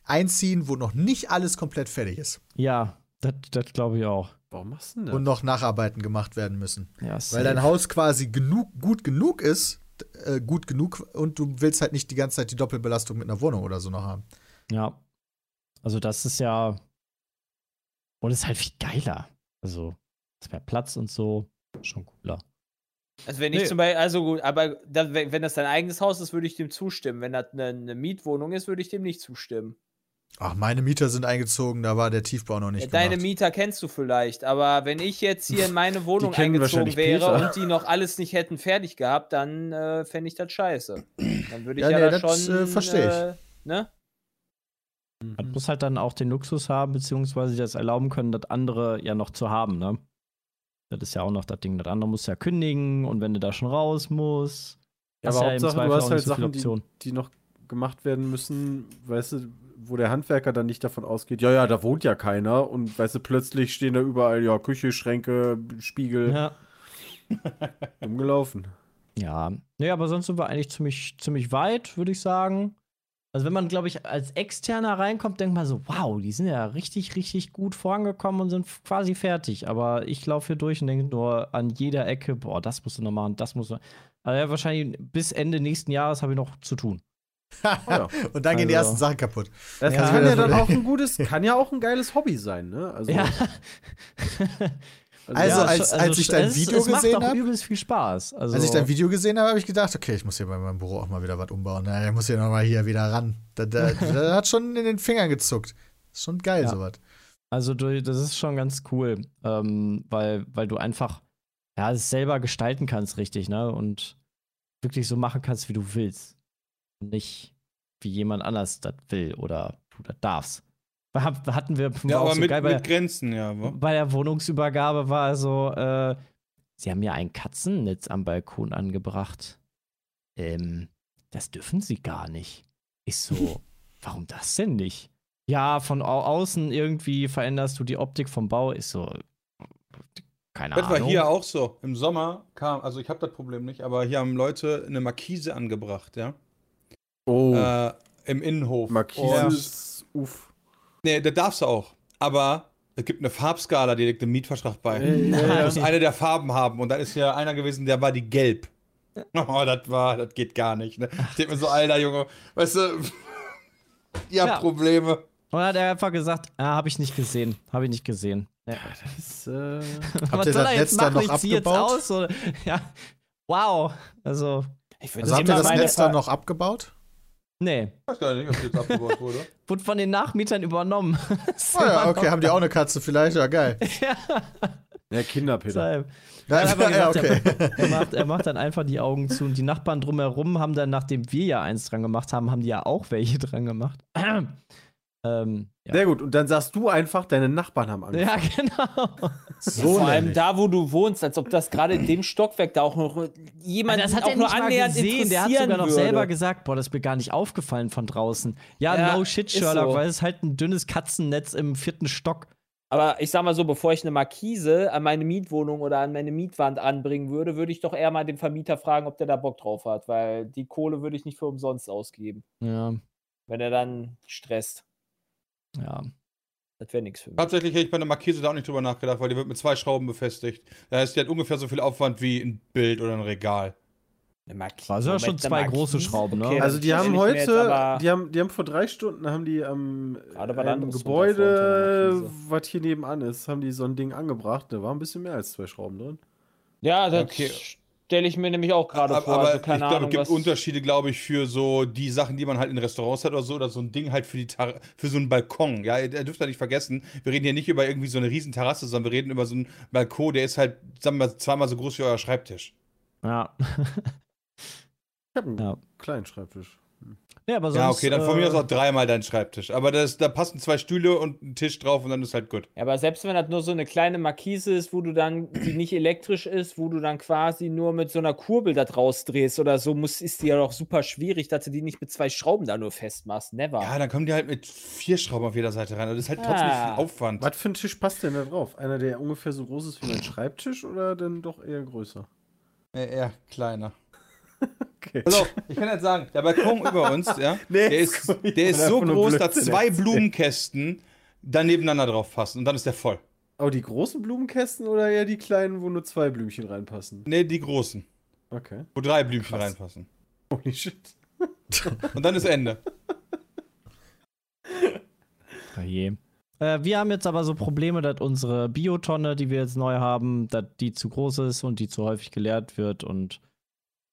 Speaker 2: einziehen, wo noch nicht alles komplett fertig ist
Speaker 4: Ja, das glaube ich auch.
Speaker 6: Warum machst du denn das?
Speaker 2: und noch Nacharbeiten gemacht werden müssen.
Speaker 4: Ja,
Speaker 2: Weil dein Haus quasi genug, gut genug ist, äh, gut genug und du willst halt nicht die ganze Zeit die Doppelbelastung mit einer Wohnung oder so noch haben.
Speaker 4: Ja. Also das ist ja. Und es ist halt viel geiler. Also, es mehr Platz und so. Schon cooler.
Speaker 3: Also wenn ich
Speaker 4: Nee.
Speaker 3: zum Beispiel, also gut, aber da, wenn wenn das dein eigenes Haus ist, würde ich dem zustimmen. Wenn das eine, eine Mietwohnung ist, würde ich dem nicht zustimmen.
Speaker 2: Ach, meine Mieter sind eingezogen, da war der Tiefbau noch nicht
Speaker 3: Ja, Deine. Mieter kennst du vielleicht, aber wenn ich jetzt hier in meine Wohnung eingezogen wäre
Speaker 6: Peter.
Speaker 3: und die noch alles nicht hätten fertig gehabt, dann äh, fände ich das scheiße. Dann würde ich
Speaker 2: Ja,
Speaker 3: ja,
Speaker 2: nee,
Speaker 3: da
Speaker 2: das,
Speaker 3: schon.
Speaker 2: äh, versteh ich.
Speaker 3: Äh, ne?
Speaker 4: Man muss halt dann auch den Luxus haben, beziehungsweise das erlauben können, das andere ja noch zu haben, ne? Das ist ja auch noch das Ding. Das andere muss ja kündigen und wenn du da schon raus musst.
Speaker 6: Ja, aber
Speaker 4: ja
Speaker 6: Hauptsache, du hast halt
Speaker 4: so
Speaker 6: Sachen, die, die noch gemacht werden müssen, weißt du, wo der Handwerker dann nicht davon ausgeht, ja, ja, da wohnt ja keiner und weißt du, plötzlich stehen da überall, ja, Küche, Schränke, Spiegel,
Speaker 4: Ja.
Speaker 6: umgelaufen.
Speaker 4: Ja. Nee, aber sonst sind wir eigentlich ziemlich, ziemlich weit, würde ich sagen. Also wenn man, glaube ich, als Externer reinkommt, denkt man so, wow, die sind ja richtig, richtig gut vorangekommen und sind quasi fertig. Aber ich laufe hier durch und denke nur an jeder Ecke, boah, das musst du noch machen, das musst du. Also ja, wahrscheinlich bis Ende nächsten Jahres habe ich noch zu tun.
Speaker 6: Ja.
Speaker 2: und dann gehen die
Speaker 4: Also-
Speaker 2: ersten Sachen kaputt.
Speaker 6: Das
Speaker 4: Ja.
Speaker 6: kann ja dann auch ein gutes, kann ja auch ein geiles Hobby sein, ne? Also,
Speaker 4: Ja.
Speaker 2: Also, als- als ich dein
Speaker 4: es,
Speaker 2: Video
Speaker 4: es macht
Speaker 2: gesehen
Speaker 4: auch
Speaker 2: hab-
Speaker 4: übelst viel Spaß. Also,
Speaker 2: Als ich dein Video gesehen habe, habe ich gedacht, okay, ich muss hier bei meinem Büro auch mal wieder was umbauen. Na, der muss hier nochmal hier wieder ran. Da, da, da hat schon in den Fingern gezuckt. Ist schon geil,
Speaker 4: Ja.
Speaker 2: sowas.
Speaker 4: Also du, das ist schon ganz cool, ähm, weil, weil du einfach ja, es selber gestalten kannst, richtig, ne? Und wirklich so machen kannst, wie du willst. Nicht wie jemand anders das will oder du das darfst. Hatten wir
Speaker 5: Ja,
Speaker 4: auch
Speaker 5: aber
Speaker 4: so
Speaker 5: mit,
Speaker 4: geil bei,
Speaker 5: mit Grenzen, ja.
Speaker 4: bei der Wohnungsübergabe war so, äh, sie haben ja ein Katzennetz am Balkon angebracht. Ähm, das dürfen sie gar nicht. Ich so, warum das denn nicht? Ja, von au außen irgendwie veränderst du die Optik vom Bau. Ich so, keine
Speaker 5: Das
Speaker 4: Ahnung.
Speaker 5: war hier auch so. Im Sommer kam, also ich habe das Problem nicht, aber hier haben Leute eine Markise angebracht, ja.
Speaker 6: Oh,
Speaker 5: Äh, Im Innenhof.
Speaker 6: Markise
Speaker 5: Und-
Speaker 6: ist, uff.
Speaker 5: Nee, das darfst du auch. Aber es gibt eine Farbskala, die legt einen Mietvertrag bei.
Speaker 6: Ey,
Speaker 5: Du
Speaker 6: ja,
Speaker 5: musst
Speaker 6: ja.
Speaker 5: eine der Farben haben. Und dann ist ja einer gewesen, der war die gelb. Oh, das war, das geht gar nicht. Ne? Ich denk mir so, alter Junge, weißt du, ihr habt
Speaker 4: Ja.
Speaker 5: Probleme.
Speaker 4: Und hat er einfach gesagt, ah, habe ich nicht gesehen, habe ich nicht gesehen. Ja.
Speaker 6: Das, äh,
Speaker 4: Was
Speaker 2: ihr
Speaker 4: soll
Speaker 2: das
Speaker 4: er
Speaker 2: Netz
Speaker 4: jetzt
Speaker 2: dann
Speaker 4: machen?
Speaker 2: noch
Speaker 4: Ich zieh jetzt
Speaker 2: abgebaut?
Speaker 4: aus. Ja, wow. Also,
Speaker 3: Ich
Speaker 2: Also habt ihr das
Speaker 3: meine
Speaker 2: Netz dann noch abgebaut?
Speaker 4: Nee,
Speaker 5: Ich weiß gar nicht, ob das jetzt abgebaut wurde.
Speaker 4: wurde von den Nachmietern übernommen.
Speaker 2: Oh ja, okay, haben die auch eine Katze vielleicht? Ja, geil.
Speaker 6: ja, Kinderpeter.
Speaker 2: Ja,
Speaker 4: Er hat einfach
Speaker 2: ja,
Speaker 4: gesagt,
Speaker 2: okay.
Speaker 4: er, er, macht, er macht dann einfach die Augen zu und die Nachbarn drumherum haben dann, nachdem wir ja eins dran gemacht haben, haben die ja auch welche dran gemacht. Ähm, ja.
Speaker 6: Sehr gut. Und dann sagst du einfach, deine Nachbarn haben Angst.
Speaker 4: ja, genau.
Speaker 2: So
Speaker 3: Vor allem da, wo du wohnst, als ob das gerade in dem Stockwerk da auch noch jemand
Speaker 4: das hat
Speaker 3: auch nur annähernd
Speaker 4: gesehen. Der hat sogar noch
Speaker 3: würde.
Speaker 4: selber gesagt, boah, das ist mir gar nicht aufgefallen von draußen. Ja,
Speaker 3: Ja,
Speaker 4: no shit, Sherlock,
Speaker 3: so.
Speaker 4: weil es halt ein dünnes Katzennetz im vierten Stock.
Speaker 3: Aber ich sag mal so, bevor ich eine Markise an meine Mietwohnung oder an meine Mietwand anbringen würde, würde ich doch eher mal den Vermieter fragen, ob der da Bock drauf hat, weil die Kohle würde ich nicht für umsonst ausgeben,
Speaker 4: Ja,
Speaker 3: wenn er dann stresst.
Speaker 4: Ja.
Speaker 3: Das wäre nichts für mich.
Speaker 5: Tatsächlich hätte ich bei der Markise da auch nicht drüber nachgedacht, weil die wird mit zwei Schrauben befestigt. Das heißt, die hat ungefähr so viel Aufwand wie ein Bild oder ein Regal.
Speaker 3: Eine Markise.
Speaker 4: Also ja schon zwei große Schrauben, ne?
Speaker 3: Okay,
Speaker 6: Also die haben heute, die haben, die haben vor drei Stunden haben die am ähm,
Speaker 3: Landesrundfunk
Speaker 6: Gebäude, was hier nebenan ist, haben die so ein Ding angebracht. Da war ein bisschen mehr als zwei Schrauben drin.
Speaker 3: ja, das
Speaker 5: Okay.
Speaker 3: Stelle ich mir nämlich auch gerade vor.
Speaker 5: aber
Speaker 3: also keine
Speaker 5: ich glaube,
Speaker 3: Ahnung,
Speaker 5: es gibt
Speaker 3: was-
Speaker 5: Unterschiede, glaube ich, für so die Sachen, die man halt in Restaurants hat oder so, oder so ein Ding halt für die Tar für so einen Balkon. Ja, ihr dürft da nicht vergessen, wir reden hier nicht über irgendwie so eine riesen Terrasse, sondern wir reden über so einen Balkon, der ist halt, sagen wir mal, zweimal so groß wie euer Schreibtisch.
Speaker 4: Ja.
Speaker 6: Ich habe einen
Speaker 4: Ja.
Speaker 6: kleinen Schreibtisch.
Speaker 4: Ja, aber sonst,
Speaker 5: ja, okay, dann von
Speaker 4: äh,
Speaker 5: mir aus auch dreimal dein Schreibtisch. Aber das, da passen zwei Stühle und ein Tisch drauf und dann ist halt gut.
Speaker 3: Ja, aber selbst wenn das nur so eine kleine Markise ist, wo du dann, die nicht elektrisch ist, wo du dann quasi nur mit so einer Kurbel da draus drehst oder so, muss, ist die ja doch super schwierig, dass du die nicht mit zwei Schrauben da nur festmachst. Never.
Speaker 5: Ja, dann kommen die halt mit vier Schrauben auf jeder Seite rein. Also das ist halt trotzdem
Speaker 3: Ah.
Speaker 5: viel Aufwand.
Speaker 6: Was für ein Tisch passt denn da drauf? Einer, der ungefähr so groß ist wie mein Schreibtisch oder dann doch eher größer?
Speaker 5: Äh, eher kleiner.
Speaker 6: Okay.
Speaker 5: Auf, ich kann jetzt sagen, der Balkon über uns, ja,
Speaker 6: Nee,
Speaker 5: der ist, der ist so groß, dass zwei. Blumenkästen da nebeneinander drauf passen und dann ist der voll.
Speaker 6: Aber die großen Blumenkästen oder eher die kleinen, wo nur zwei Blümchen reinpassen?
Speaker 5: Ne, die großen,
Speaker 6: Okay.
Speaker 5: wo drei Blümchen
Speaker 6: Krass.
Speaker 5: reinpassen.
Speaker 6: Holy shit.
Speaker 5: Und dann ist Ende.
Speaker 4: Oh je. Äh, wir haben jetzt aber so Probleme, dass unsere Biotonne, die wir jetzt neu haben, dass die zu groß ist und die zu häufig geleert wird und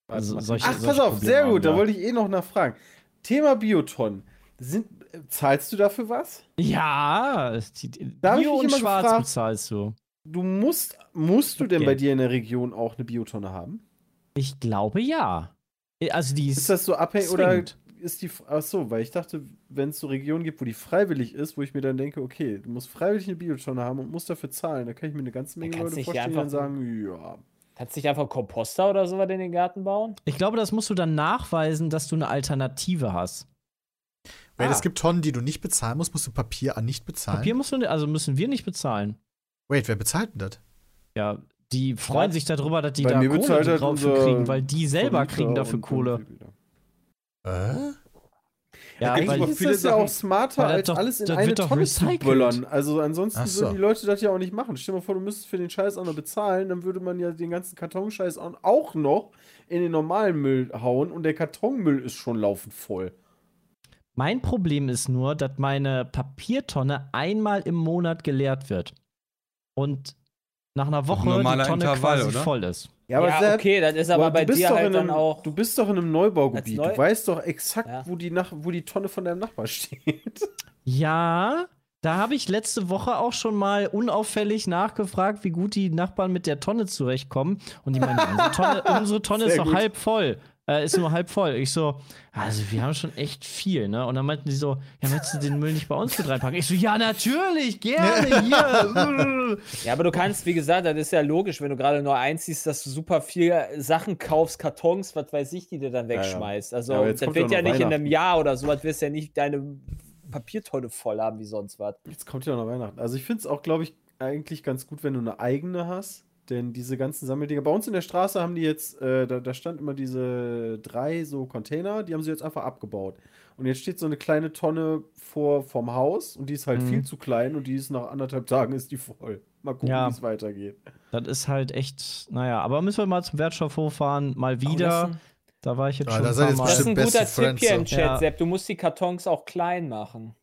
Speaker 4: also solche,
Speaker 6: Ach,
Speaker 4: solche
Speaker 6: pass auf,
Speaker 4: Probleme
Speaker 6: sehr
Speaker 4: haben
Speaker 6: gut, da
Speaker 4: wir.
Speaker 6: wollte ich eh noch nachfragen. Thema Biotonnen. Sind, zahlst du dafür was?
Speaker 4: Ja, die, die
Speaker 6: Da
Speaker 4: Bio und
Speaker 6: immer
Speaker 4: Schwarz
Speaker 6: gefragt-
Speaker 4: bezahlst du.
Speaker 6: Du musst, musst du denn
Speaker 4: Okay.
Speaker 6: bei dir in der Region auch eine Biotonne haben?
Speaker 4: Ich glaube ja. Also die ist,
Speaker 6: Ist das so abhängig oder ist die. Ach so, weil ich dachte, wenn es so Regionen gibt, wo die freiwillig ist, wo ich mir dann denke, okay, du musst freiwillig eine Biotonne haben und musst dafür zahlen, da kann ich mir eine ganze Menge Leute vorstellen, die dann sagen, ja.
Speaker 3: Kannst du nicht einfach Komposter oder sowas in den Garten bauen?
Speaker 4: Ich glaube, das musst du dann nachweisen, dass du eine Alternative hast.
Speaker 2: Weil
Speaker 6: Ah.
Speaker 2: es gibt Tonnen, die du nicht bezahlen musst, musst du Papier an nicht bezahlen.
Speaker 4: Papier musst du, also müssen wir nicht bezahlen.
Speaker 2: Wait, wer bezahlt denn das?
Speaker 4: Ja, die freuen
Speaker 3: Was?
Speaker 4: sich darüber, dass die
Speaker 6: Bei
Speaker 4: da Kohle drauf kriegen, weil die selber
Speaker 6: Vermieter
Speaker 4: kriegen dafür Kohle.
Speaker 2: Äh?
Speaker 4: Ja,
Speaker 6: Eigentlich
Speaker 5: viele
Speaker 6: ist das ja auch smarter, als
Speaker 4: doch-
Speaker 6: alles in eine Tonne zu böllern. Also ansonsten
Speaker 2: so.
Speaker 6: würden die Leute das ja auch nicht machen. Stell dir mal vor, du müsstest für den Scheiß auch noch bezahlen, dann würde man ja den ganzen Kartonscheiß auch noch in den normalen Müll hauen und der Kartonmüll ist schon laufend voll.
Speaker 4: mein Problem ist nur, dass meine Papiertonne einmal im Monat geleert wird. Und nach einer Woche
Speaker 5: normaler
Speaker 4: die Tonne
Speaker 5: Intervall,
Speaker 4: quasi
Speaker 5: oder?
Speaker 4: voll ist.
Speaker 6: Ja, aber
Speaker 3: ja,
Speaker 6: Sepp,
Speaker 3: okay, das ist aber bei
Speaker 6: du bist
Speaker 3: dir
Speaker 6: doch
Speaker 3: halt
Speaker 6: in
Speaker 3: dann
Speaker 6: einem,
Speaker 3: auch.
Speaker 6: Du bist doch in einem Neubaugebiet.
Speaker 3: Neu-
Speaker 6: Du weißt doch exakt,
Speaker 3: Ja.
Speaker 6: wo, die Nach wo die Tonne von deinem Nachbar steht.
Speaker 4: Ja, da habe ich letzte Woche auch schon mal unauffällig nachgefragt, wie gut die Nachbarn mit der Tonne zurechtkommen. Und die meinen, unsere Tonne, unsere Tonne ist
Speaker 6: gut.
Speaker 4: halb voll. Äh, ist nur halb voll. Ich so, also wir haben schon echt viel, ne? Und dann meinten die so, ja, willst du den Müll nicht bei uns mit reinpacken? Ich so, ja, natürlich, gerne, hier.
Speaker 3: Ja, aber du kannst, wie gesagt, das ist ja logisch, wenn du gerade neu einziehst, dass du super viel Sachen kaufst, Kartons, was weiß ich, die du dann wegschmeißt. Also,
Speaker 6: Ja,
Speaker 3: das wird
Speaker 6: ja
Speaker 3: nicht in einem. Jahr oder so, das wirst ja nicht deine Papiertonne voll haben wie sonst was.
Speaker 6: Jetzt kommt ja noch Weihnachten. Also ich finde es auch, glaube ich, eigentlich ganz gut, wenn du eine eigene hast. Denn diese ganzen Sammeldinger, bei uns in der Straße haben die jetzt, äh, da, da stand immer diese drei so Container, die haben sie jetzt einfach abgebaut. Und jetzt steht so eine kleine Tonne vor vom Haus und die ist halt
Speaker 4: Mhm.
Speaker 6: viel zu klein und die ist nach anderthalb Tagen ist die voll. Mal gucken,
Speaker 4: Ja.
Speaker 6: wie es weitergeht.
Speaker 4: Das ist halt echt, naja, aber müssen wir mal zum Wertstoffhof fahren, mal wieder.
Speaker 3: das-
Speaker 4: da war ich jetzt
Speaker 2: Ah,
Speaker 4: schon paar
Speaker 2: jetzt
Speaker 4: Mal.
Speaker 3: Das ist ein guter Tipp
Speaker 2: Friends
Speaker 3: hier
Speaker 2: so.
Speaker 3: im Chat,
Speaker 4: Ja.
Speaker 3: Sepp. Du musst die Kartons auch klein machen.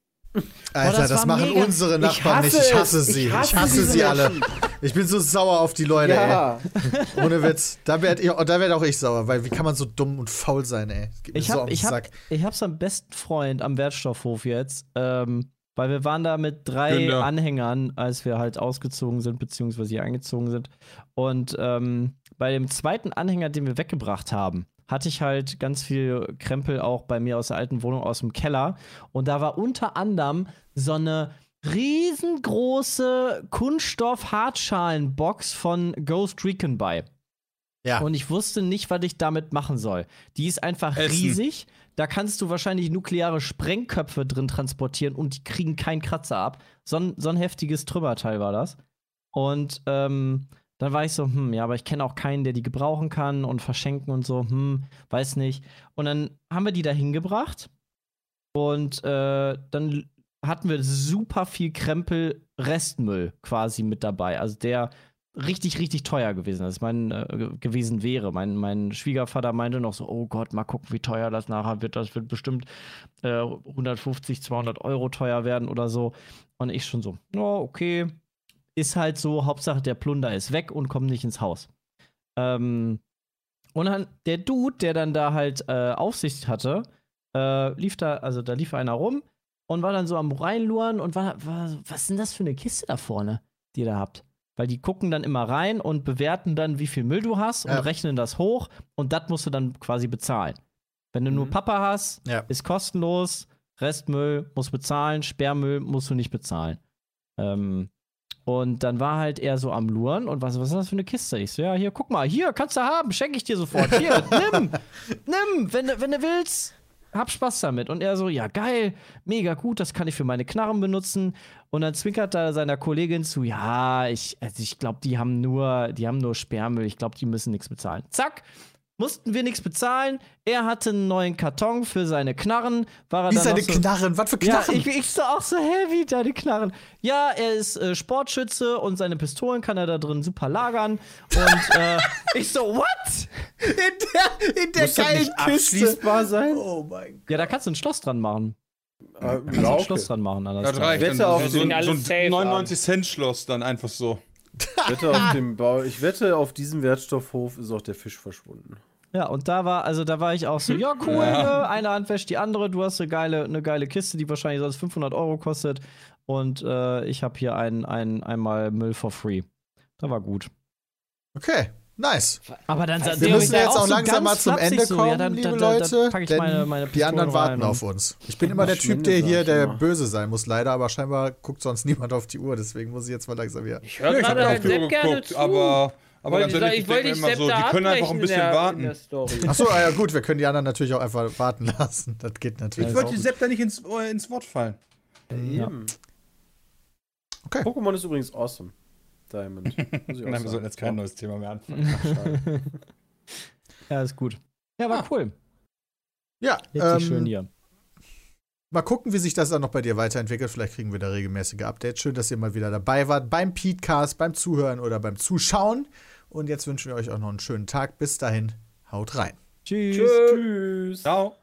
Speaker 2: Alter,
Speaker 4: das
Speaker 2: das,
Speaker 4: war
Speaker 2: machen
Speaker 4: mega.
Speaker 2: unsere
Speaker 6: Ich
Speaker 2: Nachbarn nicht.
Speaker 6: hasse
Speaker 2: Ich hasse
Speaker 6: es.
Speaker 2: sie.
Speaker 6: Ich
Speaker 2: Ich
Speaker 6: hasse
Speaker 2: hasse,
Speaker 6: diese
Speaker 2: sie alle. Ich bin so sauer auf die Leute,
Speaker 6: Ja,
Speaker 2: ey. Ohne Witz. Da werde werd auch ich sauer, weil wie kann man so dumm und faul sein, ey?
Speaker 4: Ich
Speaker 2: so
Speaker 4: hab,
Speaker 2: den
Speaker 4: ich, hab, ich hab's am besten Freund am Wertstoffhof jetzt, ähm, weil wir waren da mit drei
Speaker 5: Günther.
Speaker 4: Anhängern, als wir halt ausgezogen sind, beziehungsweise hier eingezogen sind. Und ähm, bei dem zweiten Anhänger, den wir weggebracht haben, hatte ich halt ganz viel Krempel auch bei mir aus der alten Wohnung aus dem Keller. Und da war unter anderem so eine riesengroße Kunststoff-Hartschalenbox von Ghost Recon bei.
Speaker 2: Ja.
Speaker 4: Und ich wusste nicht, was ich damit machen soll. Die ist einfach
Speaker 5: Essen.
Speaker 4: riesig. Da kannst du wahrscheinlich nukleare Sprengköpfe drin transportieren und die kriegen keinen Kratzer ab. So ein, so ein heftiges Trümmerteil war das. Und ähm, dann war ich so, hm, ja, aber ich kenne auch keinen, der die gebrauchen kann und verschenken und so, hm, weiß nicht. Und dann haben wir die da hingebracht und äh, dann hatten wir super viel Krempel Restmüll quasi mit dabei. Also der richtig, richtig teuer gewesen ist, mein, äh, ge- gewesen wäre. Mein, mein Schwiegervater meinte noch so, oh Gott, mal gucken, wie teuer das nachher wird. Das wird bestimmt äh, 150, 200 Euro teuer werden oder so. Und ich schon so, oh, okay, ist halt so, Hauptsache der Plunder ist weg und kommt nicht ins Haus. Ähm, und dann der Dude, der dann da halt äh, Aufsicht hatte, äh, lief da, also da lief einer rum und war dann so am reinluren und war, war was ist denn das für eine Kiste da vorne, die ihr da habt? Weil die gucken dann immer rein und bewerten dann, wie viel Müll du hast
Speaker 2: Ja.
Speaker 4: und rechnen das hoch und das musst du dann quasi bezahlen. Wenn du nur
Speaker 6: Mhm.
Speaker 4: Papa hast,
Speaker 2: Ja.
Speaker 4: ist kostenlos, Restmüll musst bezahlen, Sperrmüll musst du nicht bezahlen. Ähm, und dann war halt er so am Luren und was, was ist das für eine Kiste? Ich so, ja, hier, guck mal, hier, kannst du haben, schenke ich dir sofort. Hier, nimm, nimm, wenn, wenn du willst, hab Spaß damit. Und er so, ja, geil, mega gut, das kann ich für meine Knarren benutzen. Und dann zwinkert er seiner Kollegin zu, ja, ich, also ich glaube, die haben nur, die haben nur Sperrmüll, ich glaube, die müssen nichts bezahlen. Zack, mussten wir nichts bezahlen. Er hatte einen neuen Karton für seine Knarren. War er
Speaker 2: Wie seine
Speaker 4: so,
Speaker 2: Knarren? Was für
Speaker 4: ja,
Speaker 2: Knarren?
Speaker 4: ich, ich so auch so, hä, wie deine Knarren? Ja, er ist äh, Sportschütze und seine Pistolen kann er da drin super lagern. Und äh, ich so, what?
Speaker 2: in der, in der
Speaker 6: Muss das
Speaker 2: geilen
Speaker 6: nicht
Speaker 2: Kiste.
Speaker 6: abschließbar sein?
Speaker 2: Oh mein Gott.
Speaker 4: Ja, da kannst du ein Schloss dran machen.
Speaker 6: Äh,
Speaker 4: Kannst du
Speaker 6: ja,
Speaker 4: ein
Speaker 6: okay.
Speaker 4: Schloss dran machen. Das
Speaker 5: reicht.
Speaker 6: wette
Speaker 5: Dann
Speaker 6: auf
Speaker 5: so, so, ein- so
Speaker 3: alles safe
Speaker 5: ein 99 Cent Schloss dann einfach so.
Speaker 6: Wette auf dem Bau, ich wette, auf diesem Wertstoffhof ist auch der Fisch verschwunden.
Speaker 4: Ja, und da war, also da war ich auch so, ja, cool, ne? eine Hand wäscht die andere, du hast eine geile, eine geile Kiste, die wahrscheinlich sonst 500 Euro kostet. Und äh, ich habe hier ein, ein, einmal Müll for free. Da war gut.
Speaker 2: Okay, nice.
Speaker 4: Aber dann
Speaker 3: Wir
Speaker 2: Wir
Speaker 3: Ja,
Speaker 2: müssen
Speaker 3: ja
Speaker 2: jetzt auch
Speaker 4: so
Speaker 2: langsam mal zum Ende
Speaker 4: so,
Speaker 2: kommen,
Speaker 4: ja, dann-
Speaker 2: liebe
Speaker 4: dann- dann-
Speaker 2: Leute.
Speaker 4: dann pack ich
Speaker 2: denn
Speaker 4: meine- meine
Speaker 2: die anderen warten
Speaker 4: rein
Speaker 2: auf uns. Ich bin immer der Typ, der hier
Speaker 6: ich
Speaker 2: der
Speaker 6: immer.
Speaker 2: böse sein muss, leider, aber scheinbar guckt sonst niemand auf die Uhr, deswegen muss ich jetzt mal langsam wieder.
Speaker 3: Ich höre
Speaker 5: Ja, ich habe
Speaker 3: gerade
Speaker 5: auf
Speaker 3: halt
Speaker 5: die Uhr
Speaker 3: Sepp gerne
Speaker 5: geguckt,
Speaker 3: zu.
Speaker 5: aber, aber
Speaker 3: Wollte
Speaker 5: ganz
Speaker 3: ich,
Speaker 5: ehrlich,
Speaker 3: ich
Speaker 5: ich
Speaker 3: wollte
Speaker 5: mir immer so, die können einfach ein bisschen
Speaker 3: der,
Speaker 5: warten.
Speaker 2: Achso, ja gut, wir können die anderen natürlich auch einfach warten lassen. Das geht natürlich
Speaker 5: Ich wollte Sepp da nicht ins, äh, ins Wort fallen.
Speaker 4: Ja.
Speaker 2: Okay.
Speaker 6: Pokémon ist übrigens awesome. Diamond. Ich
Speaker 5: Nein, wir sollten jetzt kein neues Thema mehr anfangen.
Speaker 4: Ja, ist gut. Ja, war cool.
Speaker 2: Ja,
Speaker 4: Richtig schön
Speaker 2: ähm,
Speaker 4: hier.
Speaker 2: mal gucken, wie sich das dann noch bei dir weiterentwickelt. Vielleicht kriegen wir da regelmäßige Updates. Schön, dass ihr mal wieder dabei wart beim Petecast, beim Zuhören oder beim Zuschauen. Und jetzt wünschen wir euch auch noch einen schönen Tag. Bis dahin, haut rein.
Speaker 4: Tschüss.
Speaker 6: Tschüss.
Speaker 5: Ciao.